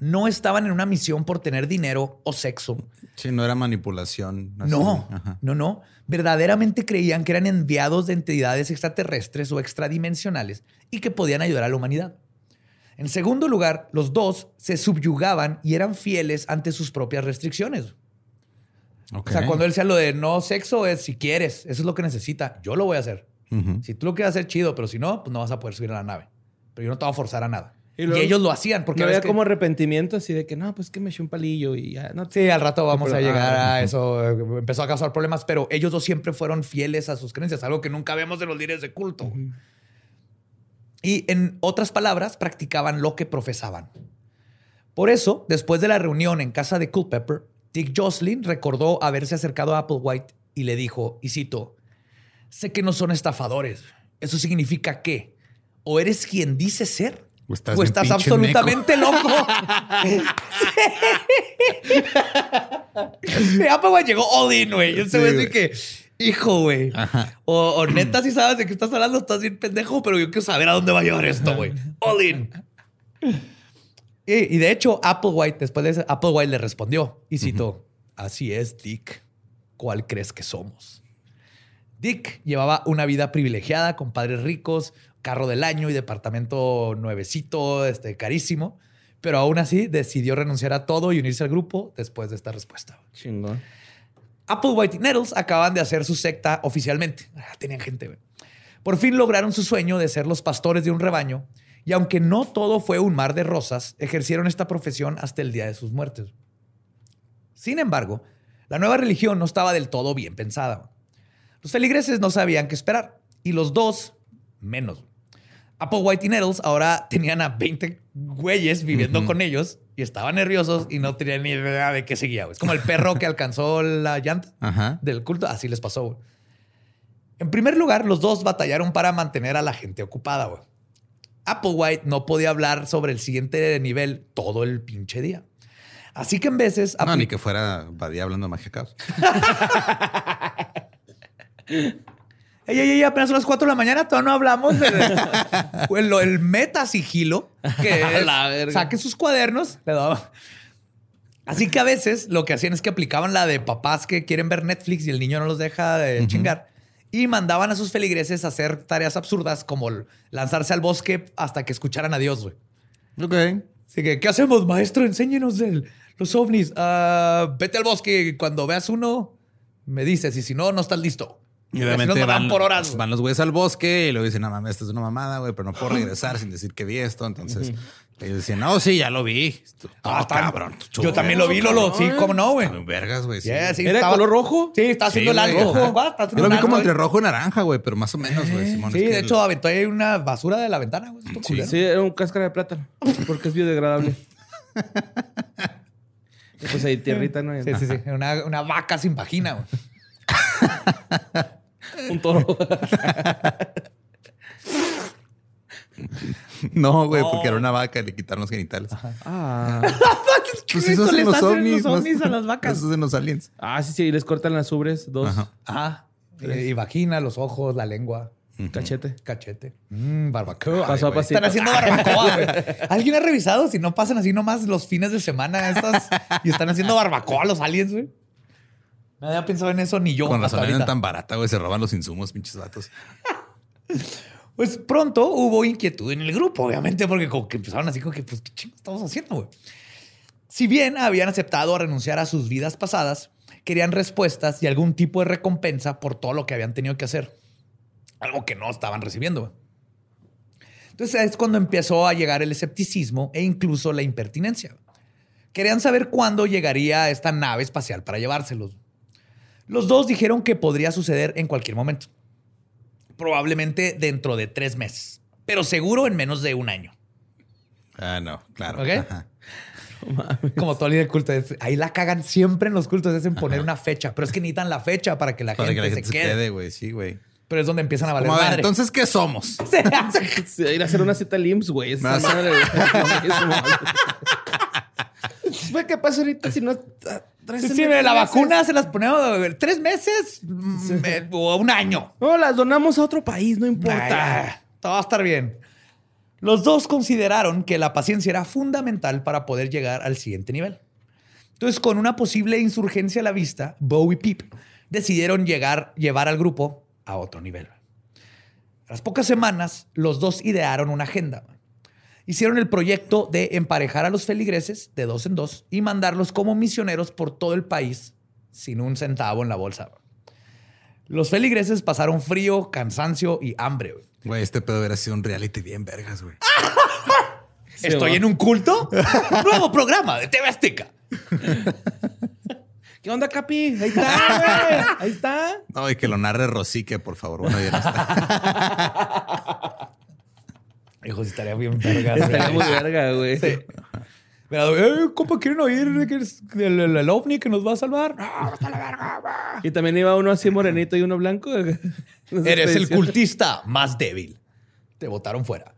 No estaban en una misión por tener dinero o sexo. Sí, no era manipulación. No, no, no. Verdaderamente creían que eran enviados de entidades extraterrestres o extradimensionales y que podían ayudar a la humanidad. En segundo lugar, los dos se subyugaban y eran fieles ante sus propias restricciones. O sea, cuando él decía lo de no sexo es si quieres, eso es lo que necesita, yo lo voy a hacer. Si tú lo quieres hacer, chido, pero si no, pues no vas a poder subir a la nave. Pero yo no te voy a forzar a nada. Y, ellos lo hacían porque había como arrepentimiento así de que no, pues que me eché un palillo y ya. No, sí, al rato vamos a llegar ah, a eso. Empezó a causar problemas, pero ellos dos siempre fueron fieles a sus creencias, algo que nunca vemos de los líderes de culto. Y en otras palabras, practicaban lo que profesaban. Por eso, después de la reunión en casa de Culpepper, Dick Jocelyn recordó haberse acercado a Applewhite y le dijo, y cito, Sé que no son estafadores. Eso significa que o eres quien dice ser o estás, absolutamente loco. <laughs> <laughs> Ya, llegó Odin, güey. Yo voy a que, hijo, güey. O, neta, si sabes de qué estás hablando, estás bien pendejo, pero yo quiero saber a dónde va a llevar esto, güey. Odin. Y, y, de hecho, Applewhite, después de eso, Applewhite le respondió y citó: Así es, Dick. ¿Cuál crees que somos? Dick llevaba una vida privilegiada con padres ricos, carro del año y departamento nuevecito, este, carísimo. Pero aún así decidió renunciar a todo y unirse al grupo después de esta respuesta. Chingón. Applewhite y Nettles acaban de hacer su secta oficialmente. Ah, tenían gente, Por fin lograron su sueño de ser los pastores de un rebaño. Y aunque no todo fue un mar de rosas, ejercieron esta profesión hasta el día de sus muertes. Sin embargo, la nueva religión no estaba del todo bien pensada. Los feligreses no sabían qué esperar y los dos menos. White y Nettles ahora tenían a 20 güeyes viviendo con ellos y estaban nerviosos y no tenían ni idea de qué seguía. Es como el perro que alcanzó la llanta del culto. Así les pasó. En primer lugar, los dos batallaron para mantener a la gente ocupada. Applewhite no podía hablar sobre el siguiente nivel todo el pinche día. Así que en veces... No, ni que fuera Badía hablando de magia Ey, <laughs> ey, ey, apenas son las 4 de la mañana, todavía no hablamos del <laughs> el, meta sigilo, que <laughs> saque sus cuadernos, le daba. Así que a veces lo que hacían es que aplicaban la de papás que quieren ver Netflix y el niño no los deja de chingar. Y mandaban a sus feligreses a hacer tareas absurdas como lanzarse al bosque hasta que escucharan a Dios, güey. Ok. Así que, ¿qué hacemos, maestro? Enséñenos de los ovnis. Ah, vete al bosque. Cuando veas uno, me dices. Y si no, no estás listo. Y obviamente van, por horas, van los güeyes al bosque y luego dicen, no mames, esto es una mamada, güey, pero no puedo regresar sin decir que vi esto. Entonces ellos decían, no, sí, ya lo vi. Ah, cabrón. Yo también lo vi, Lolo. Sí, cómo no, güey. Vergas, güey. Sí. ¿Era estaba... color rojo? Sí, está haciendo el algo. Yo lo vi como entre rojo y naranja, güey, pero más o menos, güey. Sí, de hecho, aventó ahí una basura de la ventana, güey. Sí, sí, era un cáscara de plátano, porque es biodegradable. <laughs> pues ahí tierrita, ¿no? Sí, sí, sí. Una, una vaca sin vagina, güey. <laughs> <laughs> Un toro. <laughs> No, güey, porque era una vaca y le quitaron los genitales. Ah. <laughs> pues eso hacen los ovnis. los ovnis a las vacas. Eso hacen los aliens. ah, sí, sí. Y les cortan las ubres, dos. Ajá. Ah, y vagina, los ojos, la lengua. Cachete. Cachete. Mmm, barbacoa. Paso a Ay. Están haciendo barbacoa, güey. ¿Alguien ha revisado si no pasan así nomás los fines de semana estas y están haciendo barbacoa los aliens, güey? Nadie ha pensado en eso, ni yo. Con razón eran tan barata, güey. Se roban los insumos, pinches vatos. <laughs> Pues pronto hubo inquietud en el grupo, obviamente, porque como que empezaron así como que, pues, ¿qué chingo estamos haciendo, güey? Si bien habían aceptado a renunciar a sus vidas pasadas, querían respuestas y algún tipo de recompensa por todo lo que habían tenido que hacer. Algo que no estaban recibiendo. güey. Entonces es cuando empezó a llegar el escepticismo e incluso la impertinencia. Querían saber cuándo llegaría esta nave espacial para llevárselos. Los dos dijeron que podría suceder en cualquier momento probablemente dentro de tres meses, pero seguro en menos de un año. Ah, no, claro. Como todo líder culto. es- ahí la cagan siempre en los cultos, es en poner una fecha, pero es que necesitan la fecha para que la, Para gente, que la gente se se quede. güey. Sí, güey. Pero es donde empiezan a valer Como, a ver, madre. entonces, ¿qué somos? <laughs> Sí, ir a hacer una cita al IMSS, güey. Madre, güey. <laughs> Güey, ¿Qué pasa ahorita si no ah, traes Sí, la meses? vacuna se las ponemos eh, tres meses mm, eh, o un año. No, las donamos a otro país, no importa. todo va a estar bien. Los dos consideraron que la paciencia era fundamental para poder llegar al siguiente nivel. Entonces, con una posible insurgencia a la vista, Bo y Pip decidieron llegar, llevar al grupo a otro nivel. A las pocas semanas, los dos idearon una agenda. Hicieron el proyecto de emparejar a los feligreses de dos en dos y mandarlos como misioneros por todo el país sin un centavo en la bolsa. Los feligreses pasaron frío, cansancio y hambre. güey. Güey, este pedo hubiera sido un reality bien vergas, güey. ¿Estoy en un culto? <laughs> Nuevo programa de TV Azteca. <laughs> ¿Qué onda, Capi? Ahí está, güey. Ahí está. No, y que lo narre Rosique, por favor. Bueno, ya no está. <laughs> Hijo, sí estaría bien verga. Estaría muy verga, <laughs> güey. Pero, eh, compa, ¿quieren oír que es el, el- el ovni que nos va a salvar? No, está la verga. Y también iba uno así morenito y uno blanco. <laughs> Eres el cultista más débil. Te votaron fuera.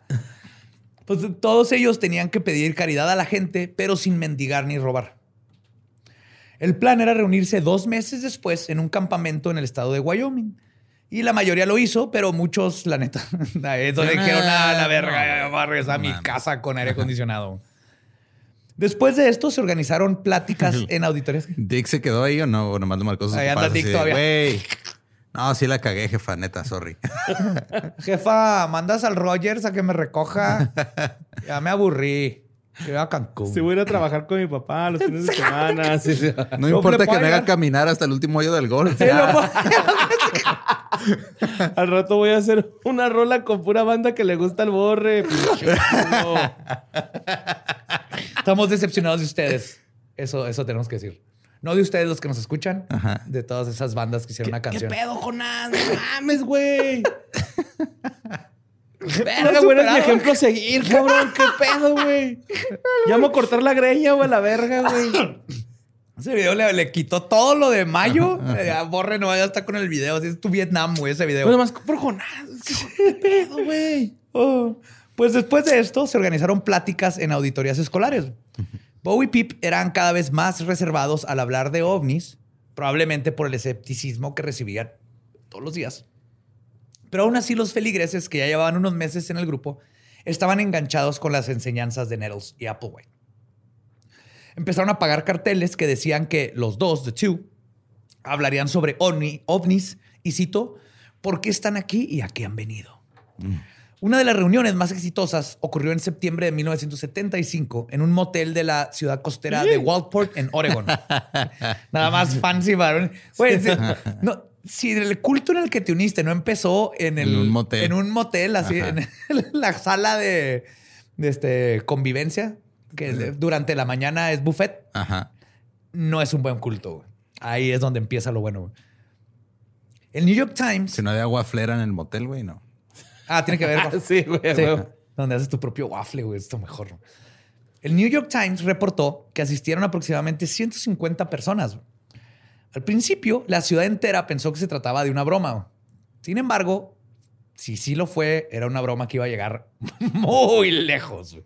Pues todos ellos tenían que pedir caridad a la gente, pero sin mendigar ni robar. El plan era reunirse dos meses después en un campamento en el estado de Wyoming. Y la mayoría lo hizo, pero muchos, la neta, <laughs> le dijeron a la verga, No, voy a regresar a mi casa con aire <laughs> acondicionado. Después de esto se organizaron pláticas <laughs> en auditorias. ¿Dick se quedó ahí o no? O nomás le marcó sus Ahí anda Dick todavía. No, sí la cagué, jefa, neta, sorry. Jefa, mandas al Rogers a que me recoja. Ya me aburrí. Que voy a Cancún. Si voy a ir a trabajar con mi papá los fines de semana. <laughs> sí, sí. No importa que me haga caminar hasta el último hoyo del gol. Sí, lo puedo- Al rato voy a hacer una rola con pura banda que le gusta el borre. <laughs> Estamos decepcionados de ustedes. Eso, eso tenemos que decir. No de ustedes los que nos escuchan, Ajá. de todas esas bandas que hicieron una ¿Qué canción. pedo, Jonás? No mames, güey. <laughs> Verga, güey, eres mi ejemplo a seguir, cabrón. ¿Qué pedo, güey? <laughs> Llamo a cortar la greña, güey, la verga, güey. <coughs> Ese video le, le quitó todo lo de mayo. Eh, borre, no, ya está con el video. Así es tu Vietnam, güey, ese video. Pues nomás por Jonás. ¿Qué pedo, güey? Oh. Pues después de esto se organizaron pláticas en auditorías escolares. Bo y Pip eran cada vez más reservados al hablar de ovnis, probablemente por el escepticismo que recibían todos los días. Pero aún así los feligreses que ya llevaban unos meses en el grupo estaban enganchados con las enseñanzas de Nettles y Applewhite. Empezaron a pagar carteles que decían que los dos, The Two, hablarían sobre ovni- ovnis y cito, ¿por qué están aquí y a qué han venido? Una de las reuniones más exitosas ocurrió en septiembre de 1975 en un motel de la ciudad costera de Walport, en Oregon. <laughs> Nada más fancy, varón. <laughs> No, si el culto en el que te uniste no empezó en, el, En un motel. En un motel, así, Ajá. en <laughs> la sala de, de este, convivencia, que durante la mañana es buffet, Ajá. no es un buen culto. güey. Ahí es donde empieza lo bueno. güey. El New York Times. Si no había agua flera en el motel, güey, no. Ah, tiene que ver. <laughs> Sí, güey. Sí, güey. donde haces tu propio waffle, güey. Esto mejor. El New York Times reportó que asistieron aproximadamente 150 personas. güey. Al principio, la ciudad entera pensó que se trataba de una broma. Sin embargo, si sí lo fue, era una broma que iba a llegar <laughs> muy lejos.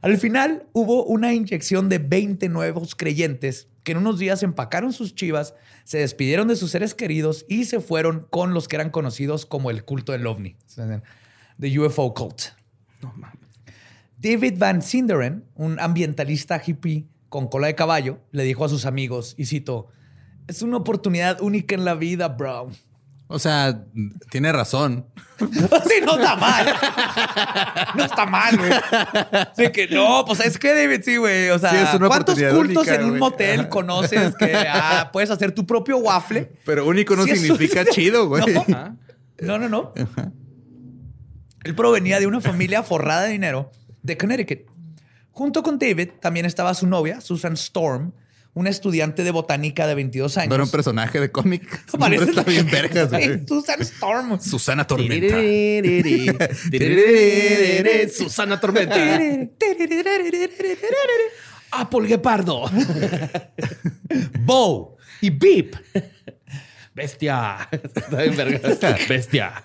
Al final hubo una inyección de 20 nuevos creyentes que en unos días empacaron sus chivas, se despidieron de sus seres queridos y se fueron con los que eran conocidos como el culto del ovni, the UFO cult. David Van Sinderen, un ambientalista hippie con cola de caballo, le dijo a sus amigos, y cito, es una oportunidad única en la vida, bro. O sea, tiene razón. <laughs> sí, no está mal. No está mal, güey. Sí, que no, pues es que David, sí, güey. O sea, ¿cuántos cultos en un motel <laughs> conoces que ah, puedes hacer tu propio waffle? Pero único no significa chido, güey. No, no, no. Él provenía de una familia forrada de dinero de Connecticut. Junto con David también estaba su novia, Susan Storm, una estudiante de botánica de 22 años. No era un personaje de cómic. <laughs> Parece está bien vergas, Susan Storm. Susana Tormenta. <laughs> Susana Tormenta. Apple Guepardo. Bo y Beep. Bestia. Está bien vergas. Bestia.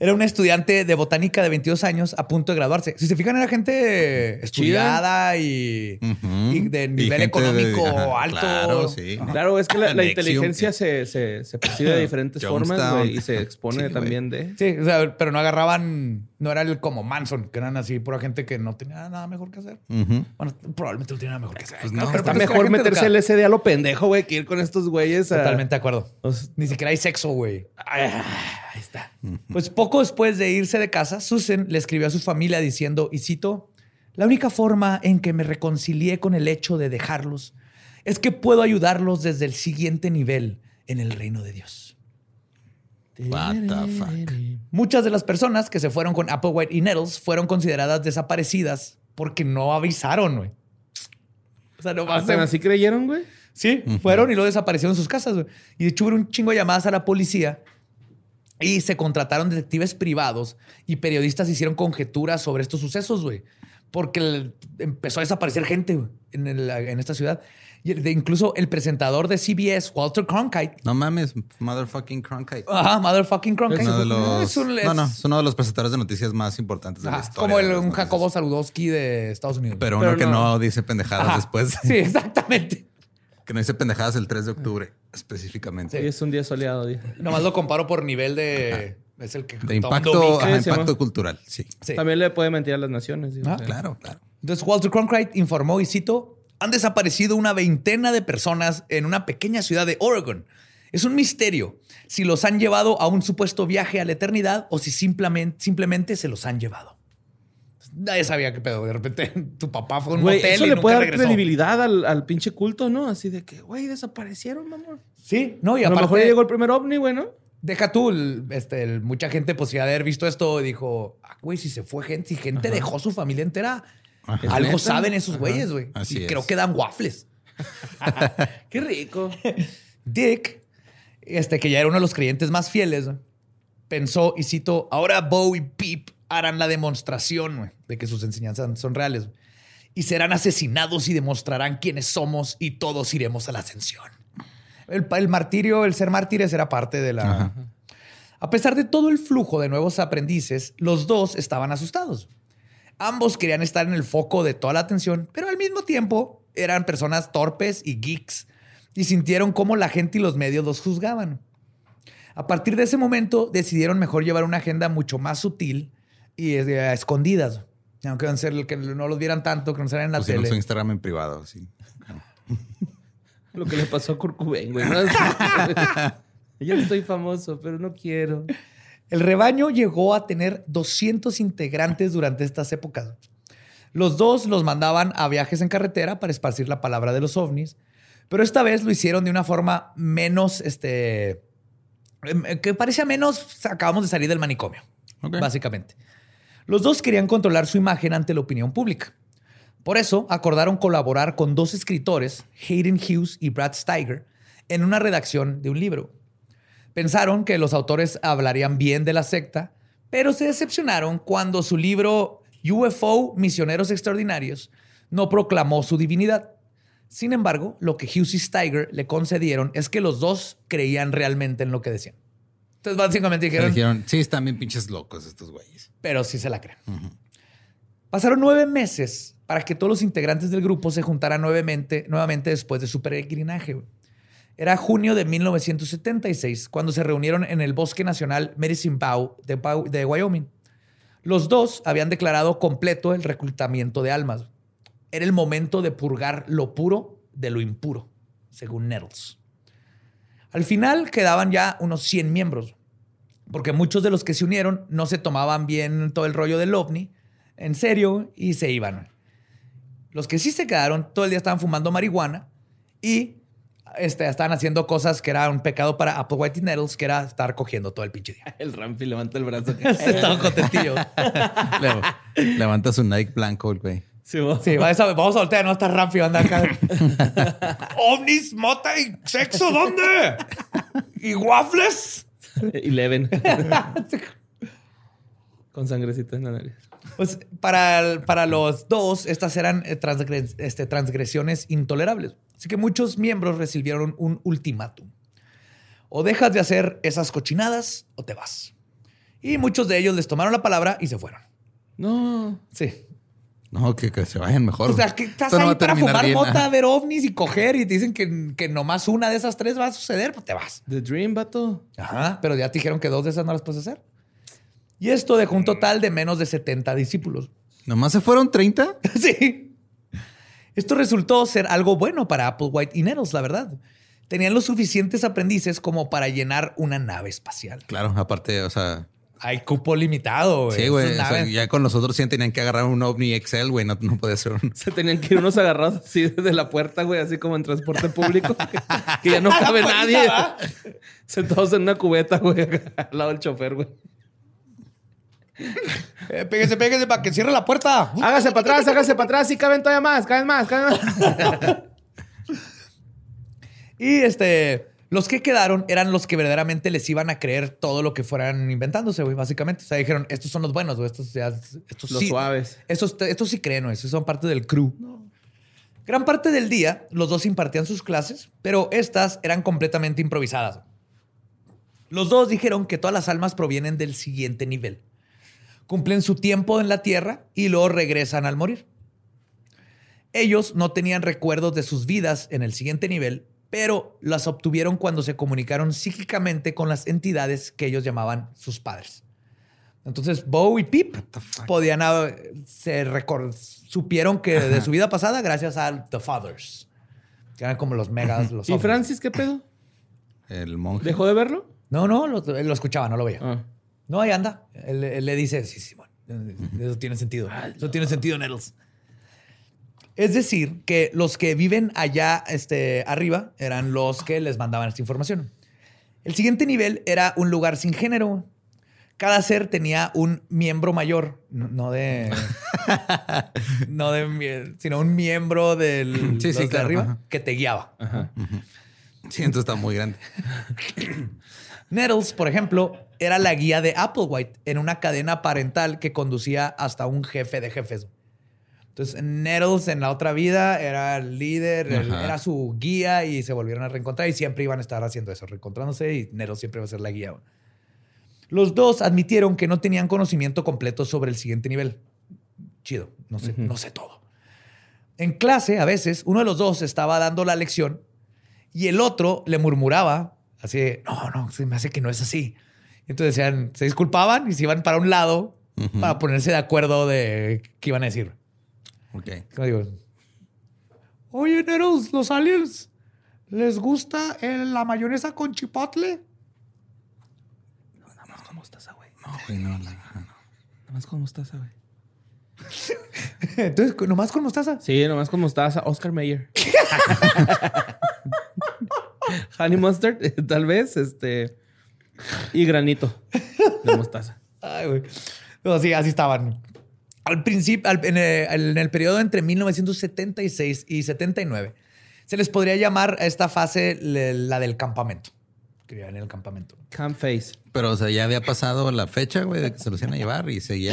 Era un estudiante de botánica de 22 años a punto de graduarse. Si se fijan, era gente estudiada y, de nivel económico alto. Claro, sí. claro, es que la, inteligencia se, se, percibe de diferentes formas y se <laughs> expone también de. Sí, pero no agarraban, no era el como Manson, que eran así pura gente que no tenía nada mejor que hacer. Bueno, probablemente no tenía nada mejor que hacer. Pues no, pero está mejor meterse el SD a lo pendejo, güey, que ir con estos güeyes. Totalmente de acuerdo. Ni siquiera hay sexo, güey. Está. Pues poco después de irse de casa, Susan le escribió a su familia diciendo, y cito, la única forma en que me reconcilié con el hecho de dejarlos es que puedo ayudarlos desde el siguiente nivel en el reino de Dios. What the fuck? Muchas de las personas que se fueron con Applewhite y Nettles fueron consideradas desaparecidas porque no avisaron, güey. O sea, no ¿Así creyeron, güey? Sí, fueron y lo desaparecieron en sus casas, güey. Y de hecho hubo un chingo de llamadas a la policía y se contrataron detectives privados y periodistas hicieron conjeturas sobre estos sucesos, güey. Porque empezó a desaparecer gente en, en, esta ciudad. Y incluso el presentador de CBS, Walter Cronkite. No mames, motherfucking Cronkite. Ajá, motherfucking Cronkite. Es uno de los, no, no, es uno de los presentadores de noticias más importantes de la historia. Como el, un Jacobo Saludowski de Estados Unidos. Pero uno que no, dice pendejadas después. Sí, exactamente. <laughs> Que no dice pendejadas el 3 de octubre, específicamente. Sí, es un día soleado. Día. Nomás lo comparo por nivel de... Es el que de impacto, impacto cultural, sí. También le puede mentir a las naciones. Ah, claro, claro. Entonces Walter Cronkite informó, y cito, han desaparecido una veintena de personas en una pequeña ciudad de Oregon. Es un misterio si los han llevado a un supuesto viaje a la eternidad o si simplemente, simplemente se los han llevado. Nadie sabía qué pedo. De repente <laughs> tu papá fue a un hotel eso le puede dar credibilidad al, pinche culto, ¿no? Así de que, güey, desaparecieron, mamá. Sí, no, y a lo mejor llegó el primer ovni, güey, ¿no? Deja tú, este, mucha gente, pues, si haber visto esto, dijo, ah, güey, si se fue gente, si gente dejó su familia entera, algo saben esos güeyes, güey. Y creo que dan waffles. <laughs> Qué rico. <laughs> Dick, este, que ya era uno de los creyentes más fieles, pensó, y cito, ahora Bo y Pip harán la demostración de que sus enseñanzas son reales. Y serán asesinados y demostrarán quiénes somos y todos iremos a la ascensión. El, martirio, el ser mártires era parte de la... A pesar de todo el flujo de nuevos aprendices, los dos estaban asustados. Ambos querían estar en el foco de toda la atención, pero al mismo tiempo eran personas torpes y geeks y sintieron cómo la gente y los medios los juzgaban. A partir de ese momento decidieron mejor llevar una agenda mucho más sutil y a escondidas. Aunque van a ser que no los vieran tanto, que no salgan en la tele. su Instagram en privado, sí. Lo que le pasó a Kurt güey. <laughs> Yo estoy famoso, pero no quiero. El rebaño llegó a tener 200 integrantes durante estas épocas. Los dos los mandaban a viajes en carretera para esparcir la palabra de los ovnis, pero esta vez lo hicieron de una forma menos, este, em, que parecía menos, acabamos de salir del manicomio, básicamente. Los dos querían controlar su imagen ante la opinión pública. Por eso acordaron colaborar con dos escritores, Hayden Hughes y Brad Steiger, en una redacción de un libro. Pensaron que los autores hablarían bien de la secta, pero se decepcionaron cuando su libro UFO Misioneros Extraordinarios no proclamó su divinidad. Sin embargo, lo que Hughes y Steiger le concedieron es que los dos creían realmente en lo que decían. Entonces, básicamente dijeron, dijeron, sí, están bien pinches locos estos güeyes. Pero sí se la creen. Pasaron nueve meses para que todos los integrantes del grupo se juntaran nuevamente, nuevamente después de su peregrinaje. Era junio de 1976 cuando se reunieron en el Bosque Nacional Medicine Bow de, Wyoming. Los dos habían declarado completo el reclutamiento de almas. Era el momento de purgar lo puro de lo impuro, según Nettles. Al final quedaban ya unos 100 miembros, porque muchos de los que se unieron no se tomaban bien todo el rollo del ovni en serio y se iban. Los que sí se quedaron todo el día estaban fumando marihuana y este, estaban haciendo cosas que era un pecado para Apple White Nettles, que era estar cogiendo todo el pinche día. <laughs> El Rampi levanta el brazo. <laughs> Estaba contentillo. <laughs> levanta su Nike blanco, güey. Sí, vamos. a, vamos a voltear, no está Rampi, anda acá. <laughs> ¿Ovnis, mota y sexo dónde? ¿Y waffles? Y leven. <laughs> Con sangrecita en la nariz. Pues para, para los dos, estas eran eh, este, transgresiones intolerables. Así que muchos miembros recibieron un ultimátum. O dejas de hacer esas cochinadas o te vas. Y muchos de ellos les tomaron la palabra y se fueron. No. Sí. No, que, se vayan mejor. O sea, que estás ahí para fumar mota, ver ovnis y coger y te dicen que, que nomás una de esas tres va a suceder, pues te vas. The Dream, vato. Ajá, pero ya te dijeron que dos de esas no las puedes hacer. Y esto dejó un total de menos de 70 discípulos. ¿Nomás se fueron 30? <laughs> sí. Esto resultó ser algo bueno para Applewhite y Nettles, la verdad. Tenían los suficientes aprendices como para llenar una nave espacial. Claro, aparte, o sea... Hay cupo limitado, güey. Sí, güey. ya con los otros sí tenían que agarrar un OVNI Excel, güey. No, no podía ser un... Se tenían que ir unos agarrados así desde la puerta, güey. Así como en transporte público. <laughs> que, ya no cabe nadie. Sentados en una cubeta, güey. Al lado del chofer, güey. Eh, pégese, pégese para que cierre la puerta. Hágase para atrás, hágase para atrás. Sí, caben todavía más, caben más, caben más. <laughs> y este, los que quedaron eran los que verdaderamente les iban a creer todo lo que fueran inventándose, güey, básicamente. O sea, dijeron, estos son los buenos, güey, estos, estos los suaves. Estos, estos sí creen, güey, estos son parte del crew. Gran parte del día, los dos impartían sus clases, pero estas eran completamente improvisadas. Los dos dijeron que todas las almas provienen del siguiente nivel cumplen su tiempo en la tierra y luego regresan al morir. Ellos no tenían recuerdos de sus vidas en el siguiente nivel, pero las obtuvieron cuando se comunicaron psíquicamente con las entidades que ellos llamaban sus padres. Entonces, Bo y Pip podían se supieron que de su vida pasada gracias a The Fathers, que eran como los megas. Los ¿Y Francis qué pedo? El monje. ¿Dejó de verlo? No, no, lo, lo escuchaba, no lo veía. Ah. No, ahí anda. Él, le dice, sí, sí, bueno, eso tiene sentido. Eso tiene sentido, Nettles. Es decir, que los que viven allá este, arriba eran los que les mandaban esta información. El siguiente nivel era un lugar sin género. Cada ser tenía un miembro mayor, no, de. no de. <laughs> sino un miembro del. Sí, de arriba que te guiaba. Sí, entonces está muy grande. <laughs> Nettles, por ejemplo, era la guía de Applewhite en una cadena parental que conducía hasta un jefe de jefes. Entonces, Nettles en la otra vida era el líder, era su guía y se volvieron a reencontrar y siempre iban a estar haciendo eso, reencontrándose y Nettles siempre va a ser la guía. Los dos admitieron que no tenían conocimiento completo sobre el siguiente nivel. Chido, no sé, no sé todo. En clase, a veces, uno de los dos estaba dando la lección y el otro le murmuraba Así, no, no, se me hace que no es así. Entonces decían, se disculpaban y se iban para un lado para ponerse de acuerdo de qué iban a decir. Ok. digo, Oye, Neros, los aliens, ¿les gusta la mayonesa con chipotle? No, nada más con mostaza, güey. No, güey, no, no, Nada más con mostaza, güey. <laughs> Entonces, ¿nomás con mostaza? Sí, nomás con mostaza. Oscar Mayer. <laughs> <laughs> honey mustard, tal vez, este, y granito de mostaza. Ay, güey. No, sí, así estaban. Al principio, en, el, periodo entre 1976 y 79, se les podría llamar a esta fase la del campamento. Que en el campamento. Camp face. Pero, o sea, ya había pasado la fecha, güey, de que se los iban a llevar y seguía.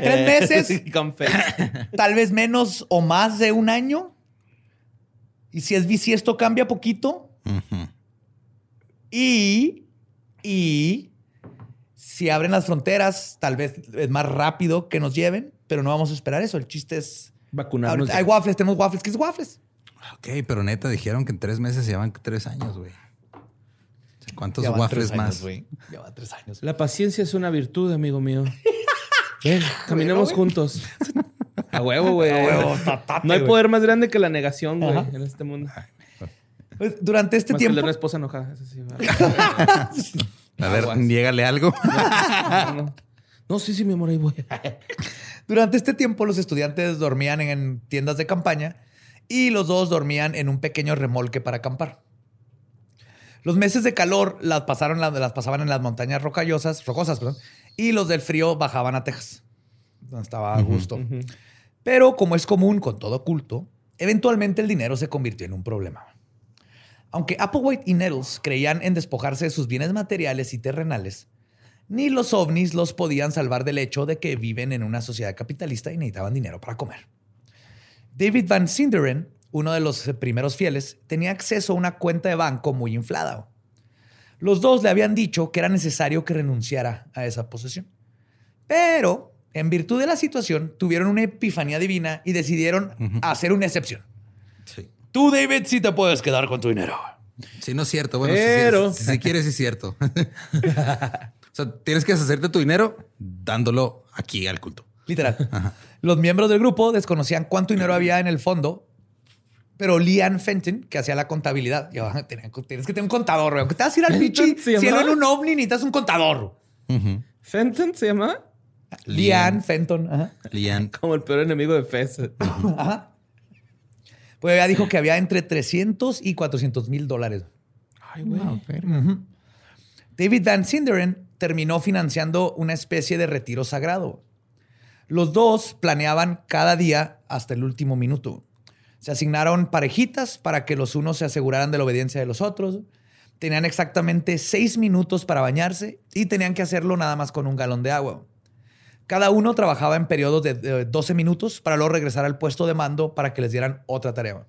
tres meses. Camp face. <laughs> Tal vez menos o más de un año. Y si es esto cambia poquito, y, y si abren las fronteras, tal vez es más rápido que nos lleven, pero no vamos a esperar eso. El chiste es... Vacunarnos. Hay waffles, tenemos waffles. ¿Qué es waffles? Ok, pero neta, dijeron que en tres meses llevan tres años, güey. ¿Cuántos waffles más? güey? Lleva tres años. La paciencia es una virtud, amigo mío. <laughs> Ven, caminemos juntos. A huevo, güey. No hay poder más grande que la negación, güey, en este mundo. Pues, durante este Más que tiempo. el de una esposa enojada. Eso sí, va. <laughs> A ver, llégale algo. no, no. No, sí, sí, mi amor, ahí voy. <laughs> Durante este tiempo, los estudiantes dormían en tiendas de campaña y los dos dormían en un pequeño remolque para acampar. Los meses de calor las, pasaron, las, las pasaban en las montañas rocallosas, rocosas, perdón, y los del frío bajaban a Texas, donde estaba a gusto. Pero como es común con todo culto, eventualmente el dinero se convirtió en un problema. Aunque Applewhite y Nettles creían en despojarse de sus bienes materiales y terrenales, ni los ovnis los podían salvar del hecho de que viven en una sociedad capitalista y necesitaban dinero para comer. David Van Sinderen, uno de los primeros fieles, tenía acceso a una cuenta de banco muy inflada. Los dos le habían dicho que era necesario que renunciara a esa posesión. Pero, en virtud de la situación, tuvieron una epifanía divina y decidieron hacer una excepción. Sí. Tú, David, sí te puedes quedar con tu dinero. Sí, no es cierto. Bueno, Pero- si quieres, es cierto. <laughs> o sea, tienes que deshacerte tu dinero dándolo aquí al culto. Literal. Los miembros del grupo desconocían cuánto dinero había en el fondo, pero Lian Fenton, que hacía la contabilidad, yo, tienes que tener un contador. Aunque te vas a ir al pichi, ¿Se cielo en un ovni, necesitas un contador. ¿Fenton se llama? Lian Fenton. Ajá. Lian. Como el peor enemigo de Fez. <laughs> Ajá. Pues ya dijo que había entre 300 y 400 mil dólares. Ay, güey. David Van Sinderen terminó financiando una especie de retiro sagrado. Los dos planeaban cada día hasta el último minuto. Se asignaron parejitas para que los unos se aseguraran de la obediencia de los otros. Tenían exactamente seis minutos para bañarse y tenían que hacerlo nada más con un galón de agua. Cada uno trabajaba en periodos de, de 12 minutos para luego regresar al puesto de mando para que les dieran otra tarea.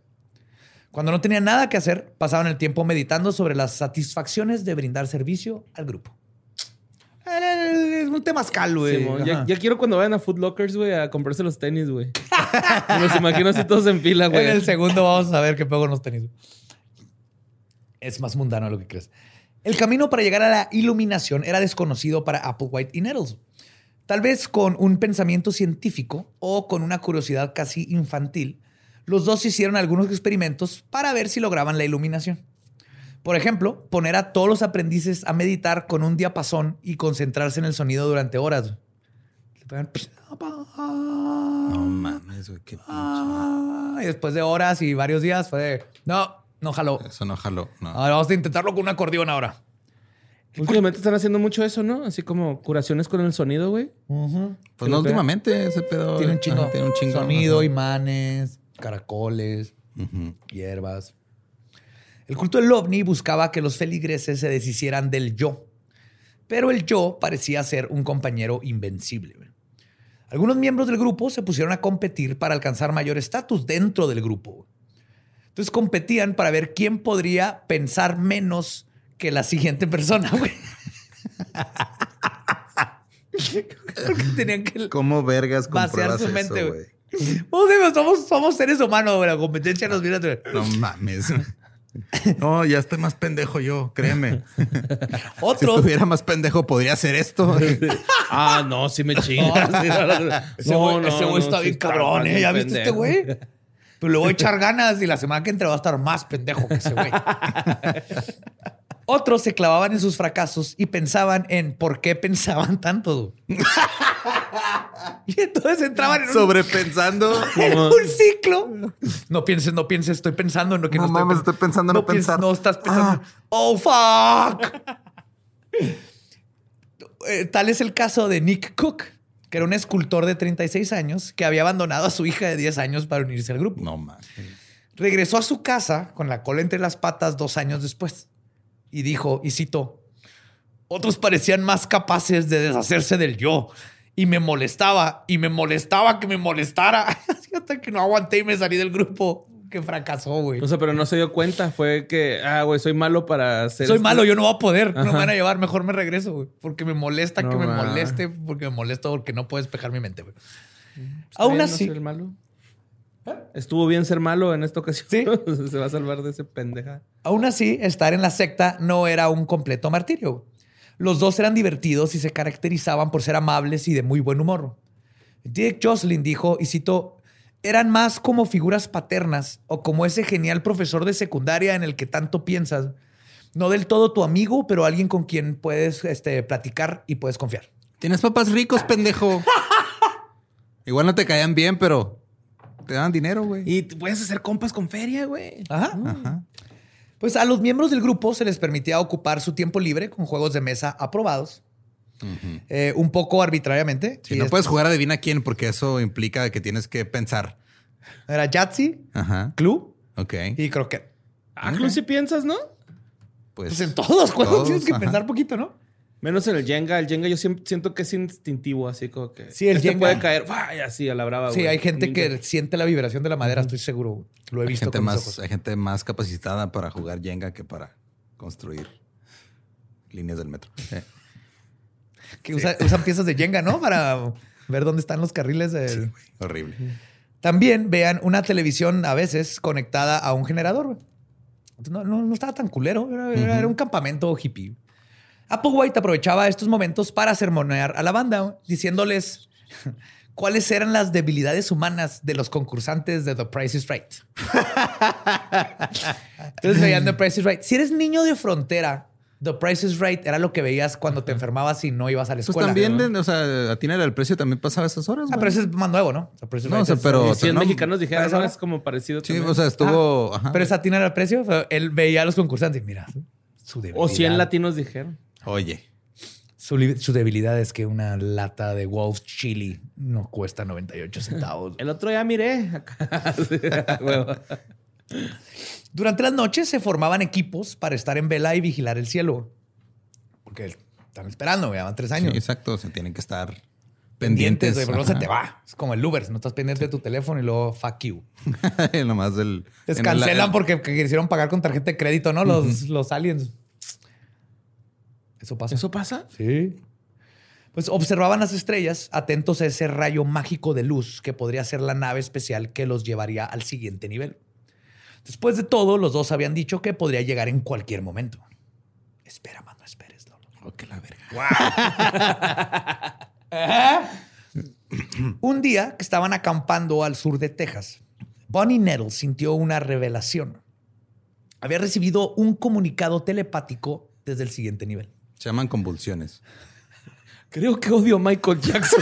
Cuando no tenían nada que hacer, pasaban el tiempo meditando sobre las satisfacciones de brindar servicio al grupo. Es un temazcal, güey. Ya, quiero cuando vayan a Foot Lockers, güey, a comprarse los tenis, güey. Me los imagino así todos en fila, güey. En el segundo vamos a ver qué pego nos tenis. Es más mundano de lo que crees. El camino para llegar a la iluminación era desconocido para Applewhite y Nettles. Tal vez con un pensamiento científico o con una curiosidad casi infantil, los dos hicieron algunos experimentos para ver si lograban la iluminación. Por ejemplo, poner a todos los aprendices a meditar con un diapasón y concentrarse en el sonido durante horas. No mames, güey. Qué pinche. Ah, y después de horas y varios días fue de, no, no jaló. Eso no jaló. No. Ahora vamos a intentarlo con un acordeón ahora. Últimamente están haciendo mucho eso, ¿no? Así como curaciones con el sonido, güey. Pues no últimamente ese pedo. Tiene un chingo. Ajá, tiene un chingo. Sonido, Ajá. imanes, caracoles, hierbas. El culto del ovni buscaba que los feligreses se deshicieran del yo. Pero el yo parecía ser un compañero invencible. Algunos miembros del grupo se pusieron a competir para alcanzar mayor estatus dentro del grupo. Entonces competían para ver quién podría pensar menos que la siguiente persona, güey. Tenían que ¿Cómo vergas vaciar su mente, güey. Somos, somos seres humanos, güey. La competencia nos viene a... No mames. No, ya estoy más pendejo yo, créeme. <laughs> Si Otro. estuviera más pendejo, podría hacer esto. <laughs> Ah, no, sí me chingas. <laughs> Ese güey ese güey está bien cabrón, ¿eh? ¿Ya viste este güey? Pero le voy a echar ganas y la semana que entra va a estar más pendejo que ese güey. Otros se clavaban en sus fracasos y pensaban en por qué pensaban tanto. y entonces entraban en un, Sobrepensando. <laughs> en un ciclo. No pienses, no pienses, estoy pensando en lo que no, No mames, estoy pensando en no pienses, pensar. No estás pensando. Ah. Oh, fuck. Eh, Tal es el caso de Nick Cook, que era un escultor de 36 años que había abandonado a su hija de 10 años para unirse al grupo. No mames. Regresó a su casa con la cola entre las patas dos años después y dijo, y cito, otros parecían más capaces de deshacerse del yo y me molestaba y me molestaba que me molestara <laughs> Así hasta que no aguanté y me salí del grupo. que fracasó, güey. O sea, pero no se dio cuenta. Fue que, ah, güey, soy malo para hacer. Soy esto. malo, yo no voy a poder. No me van a llevar. Mejor me regreso, güey. Porque me molesta No que me moleste. Porque me molesta porque no puedo despejar mi mente, güey. Aún bien no así, ser malo. Estuvo bien ser malo en esta ocasión. Sí. <laughs> se va a salvar de ese pendeja. aún así, estar en la secta no era un completo martirio. Los dos eran divertidos y se caracterizaban por ser amables y de muy buen humor. Dick Jocelyn dijo, y cito, eran más como figuras paternas o como ese genial profesor de secundaria en el que tanto piensas. No del todo tu amigo, pero alguien con quien puedes este, platicar y puedes confiar. Tienes papás ricos, pendejo. <laughs> Igual no te caían bien, pero te dan dinero, güey. Y puedes hacer compas con feria, güey. Ajá. Ajá. Pues a los miembros del grupo se les permitía ocupar su tiempo libre con juegos de mesa aprobados, eh, un poco arbitrariamente. Si Y no es- puedes jugar adivina quién, porque eso implica que tienes que pensar. Era Yahtzee, Ajá. Club Ok. y Croquet. Ah, Club, si piensas, ¿no? Pues, Pues en todos los juegos todos, tienes que ajá. pensar poquito, ¿no? Menos en el Jenga. El Jenga yo siento que es instintivo, así como que. Sí, el este Jenga. puede caer. ¡Vaya! Así, a la brava, sí, güey. hay gente que siente la vibración de la madera, estoy seguro. güey. Lo he hay visto gente, con mis más, ojos. hay gente más capacitada para jugar Jenga que para construir líneas del metro. Eh, <laughs> Que usa- usan piezas de Jenga, ¿no? Para ver dónde están los carriles. del- horrible. También vean una televisión a veces conectada a un generador. güey. No, no, no estaba tan culero. Era un campamento hippie. Applewhite aprovechaba estos momentos para sermonear a la banda, diciéndoles <laughs> cuáles eran las debilidades humanas de los concursantes de The Price is Right. <laughs> Entonces veían The Price is Right. Si eres niño de frontera, The Price is Right era lo que veías cuando te enfermabas y no ibas a la Pues escuela. también, ¿no? o sea, a Tina el precio también pasaba esas horas. Ah, güey. pero ese es más nuevo, ¿no? The Price is No, Right o sea, es- pero- Y si en no, mexicanos dijeran, ¿para ¿no? eso? Es como parecido Sí, también. o sea, estuvo. ajá. Pero esa Tina era el precio. Él veía a los concursantes y mira, su debilidad. O 100 latinos dijeron. Oye, Su, li- su debilidad es que una lata de Wolf Chili no cuesta 98 centavos. El otro ya miré. <laughs> Durante las noches se formaban equipos para estar en vela y vigilar el cielo. Porque están esperando, ya van tres sí, años. exacto. O sea, tienen que estar pendientes, pendientes. luego se te va. Es como el Uber, no estás pendiente de tu teléfono y luego fuck you. <laughs> Nomás del. Les en el- cancelan porque que quisieron pagar con tarjeta de crédito, ¿no? Los, los aliens. Eso pasa. ¿Eso pasa? Sí. Pues observaban las estrellas, atentos a ese rayo mágico de luz que podría ser la nave especial que los llevaría al siguiente nivel. Después de todo, los dos habían dicho que podría llegar en cualquier momento. Espera, man, no esperes. Lolo. Oh, que la verga. <laughs> Un día que estaban acampando al sur de Texas, Bonnie Nettle sintió una revelación. Había recibido un comunicado telepático desde el siguiente nivel. Se llaman convulsiones. Creo que odio a Michael Jackson.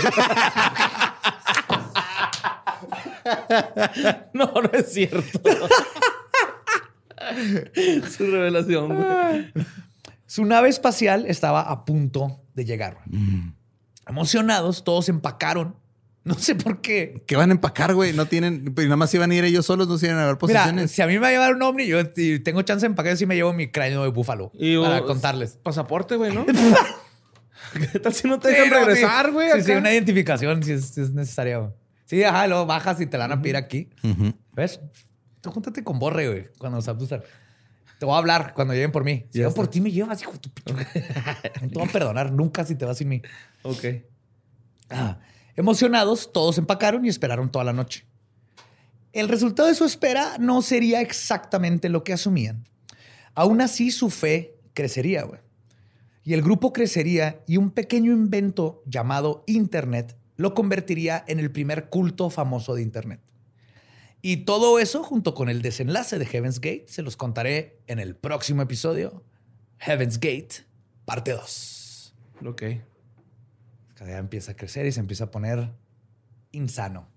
no, no es cierto. Su revelación. güey. Su nave espacial estaba a punto de llegar. Emocionados, todos empacaron. <laughs> No sé por qué. ¿Qué van a empacar, güey? No tienen. Pues nada más iban a ir ellos solos, no se iban a ver Mira, posiciones. si a mí me va a llevar un ovni, yo tengo chance de empacar, sí me llevo mi cráneo de búfalo Y, para uh, contarles. Pasaporte, güey, ¿no? <laughs> ¿Qué tal si no te Sí, dejan regresar, güey? Sí, sí, una identificación si es, si es necesaria. güey. Sí, ajá, luego bajas y te la van a pedir aquí. Ujú. ¿Ves? Tú júntate con Borre, güey, cuando sabes usar. Te voy a hablar cuando lleguen por mí. Si yo por ti me llevas, hijo de tu <laughs> No te voy a perdonar nunca si te vas sin mí. Ok. Ah, emocionados, todos empacaron y esperaron toda la noche. El resultado de su espera no sería exactamente lo que asumían. Aún así, su fe crecería, güey. Y el grupo crecería y un pequeño invento llamado Internet lo convertiría en el primer culto famoso de Internet. Y todo eso, junto con el desenlace de Heaven's Gate, se los contaré en el próximo episodio. Heaven's Gate, parte 2 Ok. Ya empieza a crecer y se empieza a poner insano.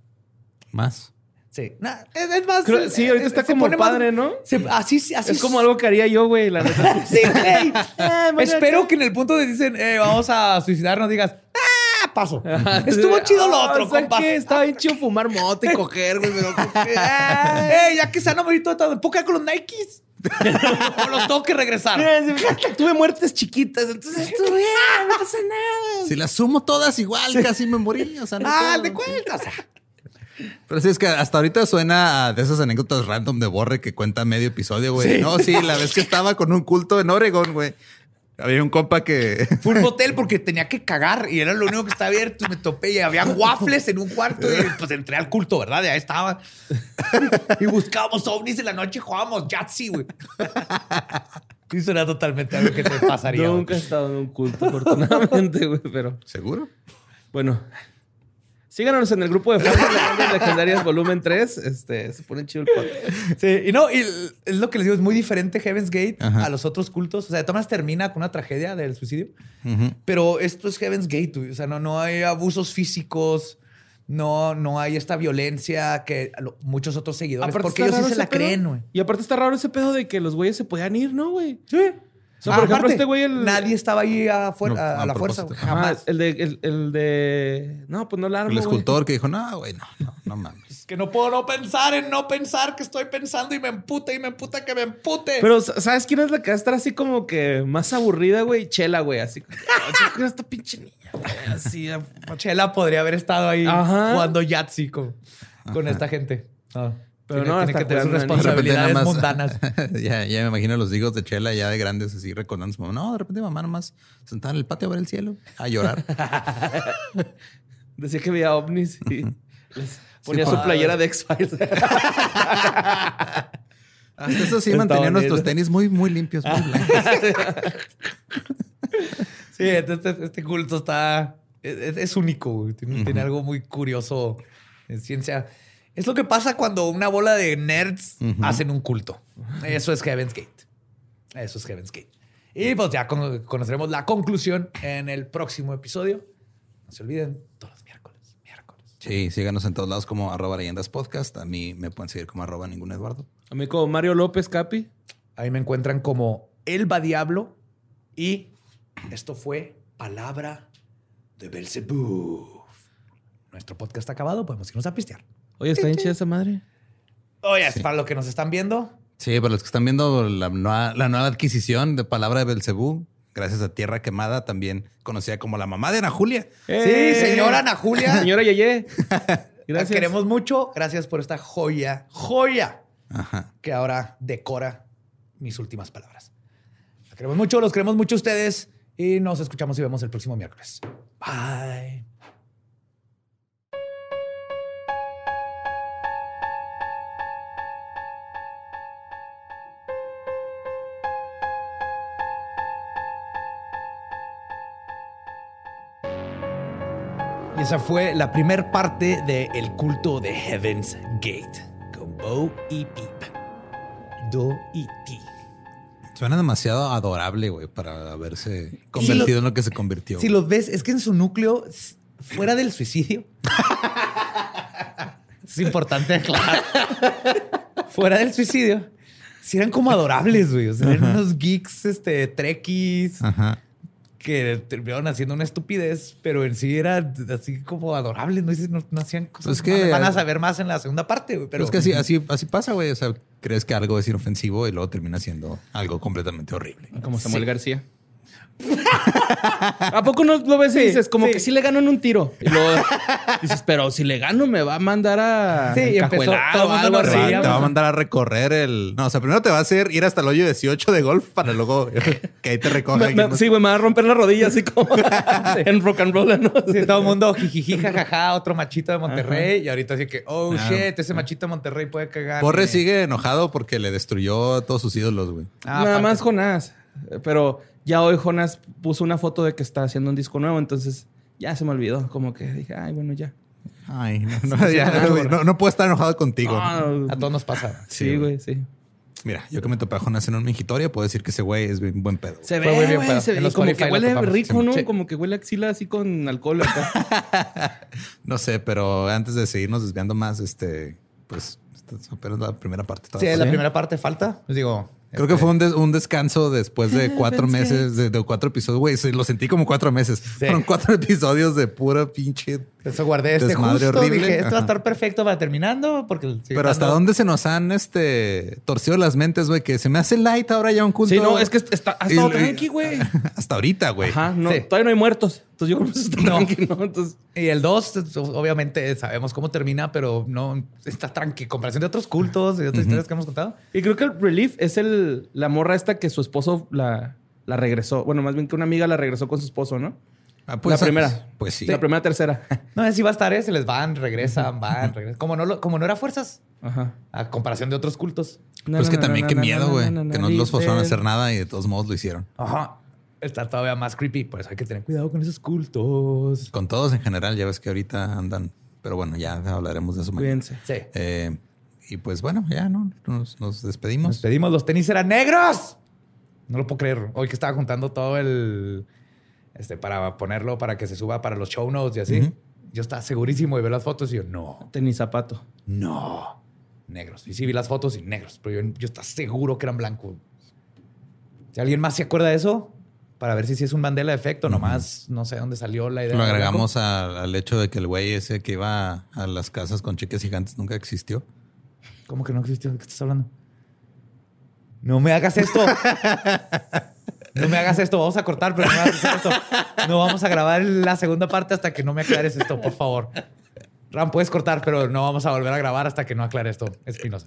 Más. Sí. Nah, es, es más. Creo- sí, ahorita eh, está como pone más- padre, ¿no? se- así, así Es como algo que haría yo, güey, la neta. <laughs> Sí, güey. Ah, <laughs> Espero que en el punto de dicen, eh, vamos a suicidarnos, digas, ¡ah! Paso. Estuvo chido lo Ah, otro, o sea compa. que Estaba bien chido fumar mota y <laughs> coger, güey. pero. ¡Eh! Ya que sano, ahorita todo. ¿Puedo quedar con los Nikes? <laughs> o los tengo que regresar. Tuve muertes chiquitas, entonces estuvo bien, no pasa nada. Si las sumo todas igual, casi me morí. O sea, no <laughs> Ah, puedo. de cuentas. Pero sí, es que hasta ahorita suena a de esas anécdotas random de Borre que cuenta medio episodio, güey. No, sí, la vez que estaba con un culto en Oregon, güey. Había un compa que. <laughs> Fue un motel porque tenía que cagar y era lo único que estaba abierto y me topé y había waffles en un cuarto y pues entré al culto, ¿verdad? Y ahí estaba. y buscábamos ovnis en la noche y jugábamos Yahtzee, güey. Y eso era totalmente algo que te pasaría. Nunca he estado en un culto, afortunadamente, güey, pero. ¿Seguro? Bueno, Síganos en el grupo de fans de Leyendas Legendarias Volumen 3. Este, se pone chido el podcast. Sí, y no, y es lo que les digo, es muy diferente Heaven's Gate a los otros cultos. O sea, de todas termina con una tragedia del suicidio. Pero esto es Heaven's Gate, O sea, no, no hay abusos físicos. No, no hay esta violencia que muchos otros seguidores. porque ellos sí se la creen, güey. Y aparte está raro ese pedo de que los güeyes se podían ir, ¿no, güey? Sí por ejemplo, este güey. Nadie estaba ahí a, la fuerza, Jamás. El de, el, de. No, pues no largo. El escultor que dijo, no, güey, no, no, no mames. que no puedo no pensar en no pensar que estoy pensando y me emputa y me emputa que me empute. Pero, ¿sabes quién es la que va a estar así como que más aburrida, güey? Chela, güey. Así como. esta pinche niña, güey. Así. Chela podría haber estado ahí jugando Yahtzee con, con esta gente. Ah. Pero no, tiene que tener sus responsabilidades mundanas. <laughs> ya, ya me imagino los hijos de Chela ya de grandes así recordando su mamá. No, de repente mamá nomás sentada en el patio a ver el cielo, a llorar. <laughs> Decía que veía ovnis y ponía su playera de X-Files. <laughs> Hasta eso sí mantenían nuestros tenis muy, muy limpios, muy blancos. sí, este, este, culto está... Es, único, Tiene, tiene algo muy curioso en ciencia. Es lo que pasa cuando una bola de nerds hacen un culto. Eso es Heaven's Gate. Eso es Heaven's Gate. Y pues ya conoceremos la conclusión en el próximo episodio. No se olviden, todos los miércoles. Miércoles. Sí, síganos en todos lados como arroba leyendas podcast. A mí me pueden seguir como arroba ningún Eduardo. A mí como Mario López Capi. Ahí me encuentran como Elba Diablo. Y esto fue Palabra de Belzebub. Nuestro podcast está acabado, podemos irnos a pistear. Oye, ¿está hincha esa madre? Oye, es para los que nos están viendo. Sí, para los que están viendo la nueva, adquisición de Palabra de Belcebú, gracias a Tierra Quemada, también conocida como la mamá de Ana Julia. Sí, señora Ana Julia. <laughs> señora Yeye. <laughs> Gracias. La queremos mucho. Gracias por esta joya, joya, que ahora decora mis últimas palabras. La queremos mucho, los queremos mucho ustedes y nos escuchamos y vemos el próximo miércoles. Bye. Esa fue la primer parte del culto de Heaven's Gate con Bo y Peep. Do y Ti. Suena demasiado adorable, güey, para haberse convertido en lo que se convirtió. Si los ves, es que en su núcleo, fuera del suicidio, <laughs> es importante aclarar. fuera del suicidio, si eran como adorables, güey. O sea, eran unos geeks, este, trekkies. Ajá que terminaron haciendo una estupidez, pero en sí era así como adorable, no, no, hacían cosas. que van a saber más en la segunda parte, güey. Pero es que así, así, así pasa, güey. O sea, crees que algo es inofensivo y luego termina siendo algo completamente horrible. Como Samuel García. ¿A poco no lo ves y dices como que sí le gano en un tiro? Y luego dices, pero si le gano me va a mandar a sí, empezó, o algo así. Te va a mandar a recorrer el... No, o sea, primero te va a hacer ir hasta el hoyo 18 de golf para luego <laughs> que ahí te recoja. sí, güey, me va a romper la rodilla así como <laughs> en rock and roll, ¿no? Sí, todo el mundo jijiji, jajaja, otro machito de Monterrey. Y ahorita así que, oh, shit, ese machito de Monterrey puede cagar. Borre sigue enojado porque le destruyó a todos sus ídolos, güey. Ah, Nada más Jonás. Pero ya hoy Jonas puso una foto de que está haciendo un disco nuevo, entonces ya se me olvidó. Como que dije, ay, bueno, ya. Ay, no, no, puedo estar enojado contigo. a todos nos pasa. Sí, güey, sí. Mira, yo que me topé a Jonas en un mingitorio, puedo decir que ese güey es un buen pedo. Se ve, muy bien pedo. Se como que huele rico, ¿no? Como que huele axila así con alcohol. <laughs> no sé, pero antes de seguirnos desviando más, este, pues, apenas la primera parte. Sí, la primera parte falta. Les digo, Creo que fue un, descanso después de <laughs> cuatro meses, de, cuatro episodios. Güey, lo sentí como cuatro meses. Fueron cuatro <laughs> episodios de pura pinche. Eso guardé este justo. Horrible. Dije, esto va a estar perfecto para terminando. Porque Pero hasta dónde se nos han este, torcido las mentes, güey, que se me hace light ahora ya un culto. Sí, no, es que está, ha estado tranqui, güey. <laughs> hasta ahorita, güey. Ajá, no, todavía no hay muertos. Entonces yo creo que eso está tranqui, ¿no? Entonces, Y el 2, obviamente sabemos cómo termina, pero no está tranqui. En comparación de otros cultos y de otras historias que hemos contado. y creo que el relief es el, la morra esta que su esposo la, la regresó. Bueno, más bien que una amiga la regresó con su esposo, ¿no? Ah, la primera. Pues sí. La primera, tercera. No, así va a estar, ¿eh? Se les van, regresan, van, regresan. Como no, lo- como no era fuerzas, Ajá. a comparación de otros cultos. Pues que también qué miedo, güey. Que no los forzaron a hacer nada y de todos modos lo hicieron. Ajá. Está todavía más creepy. Por eso hay que tener cuidado con esos cultos. Con todos en general, ya ves que ahorita andan. Pero bueno, ya hablaremos de eso mañana. Cuídense. Sí. Eh, y pues bueno, ya no nos, nos despedimos. Nos pedimos, los tenis eran negros. No lo puedo creer. Hoy que estaba juntando todo el. Este, para ponerlo, para que se suba para los show notes y así. Ujú. Yo estaba segurísimo de ver las fotos y yo, no, Tenis zapato. no. Negros. Y sí vi las fotos y negros, pero yo, yo estaba seguro que eran blancos. Si alguien más se acuerda de eso, para ver si sí es un Mandela efecto, nomás no sé dónde salió la idea. Lo agregamos a- al hecho de que el güey ese que iba a las casas con cheques gigantes nunca existió. ¿Cómo que no existió? ¿De qué estás hablando? No me hagas esto. <laughs> No me hagas esto. Vamos a cortar, pero no me hagas esto. No vamos a grabar la segunda parte hasta que no me aclares esto, por favor. Ram, puedes cortar, pero no vamos a volver a grabar hasta que no aclare esto, Espinosa.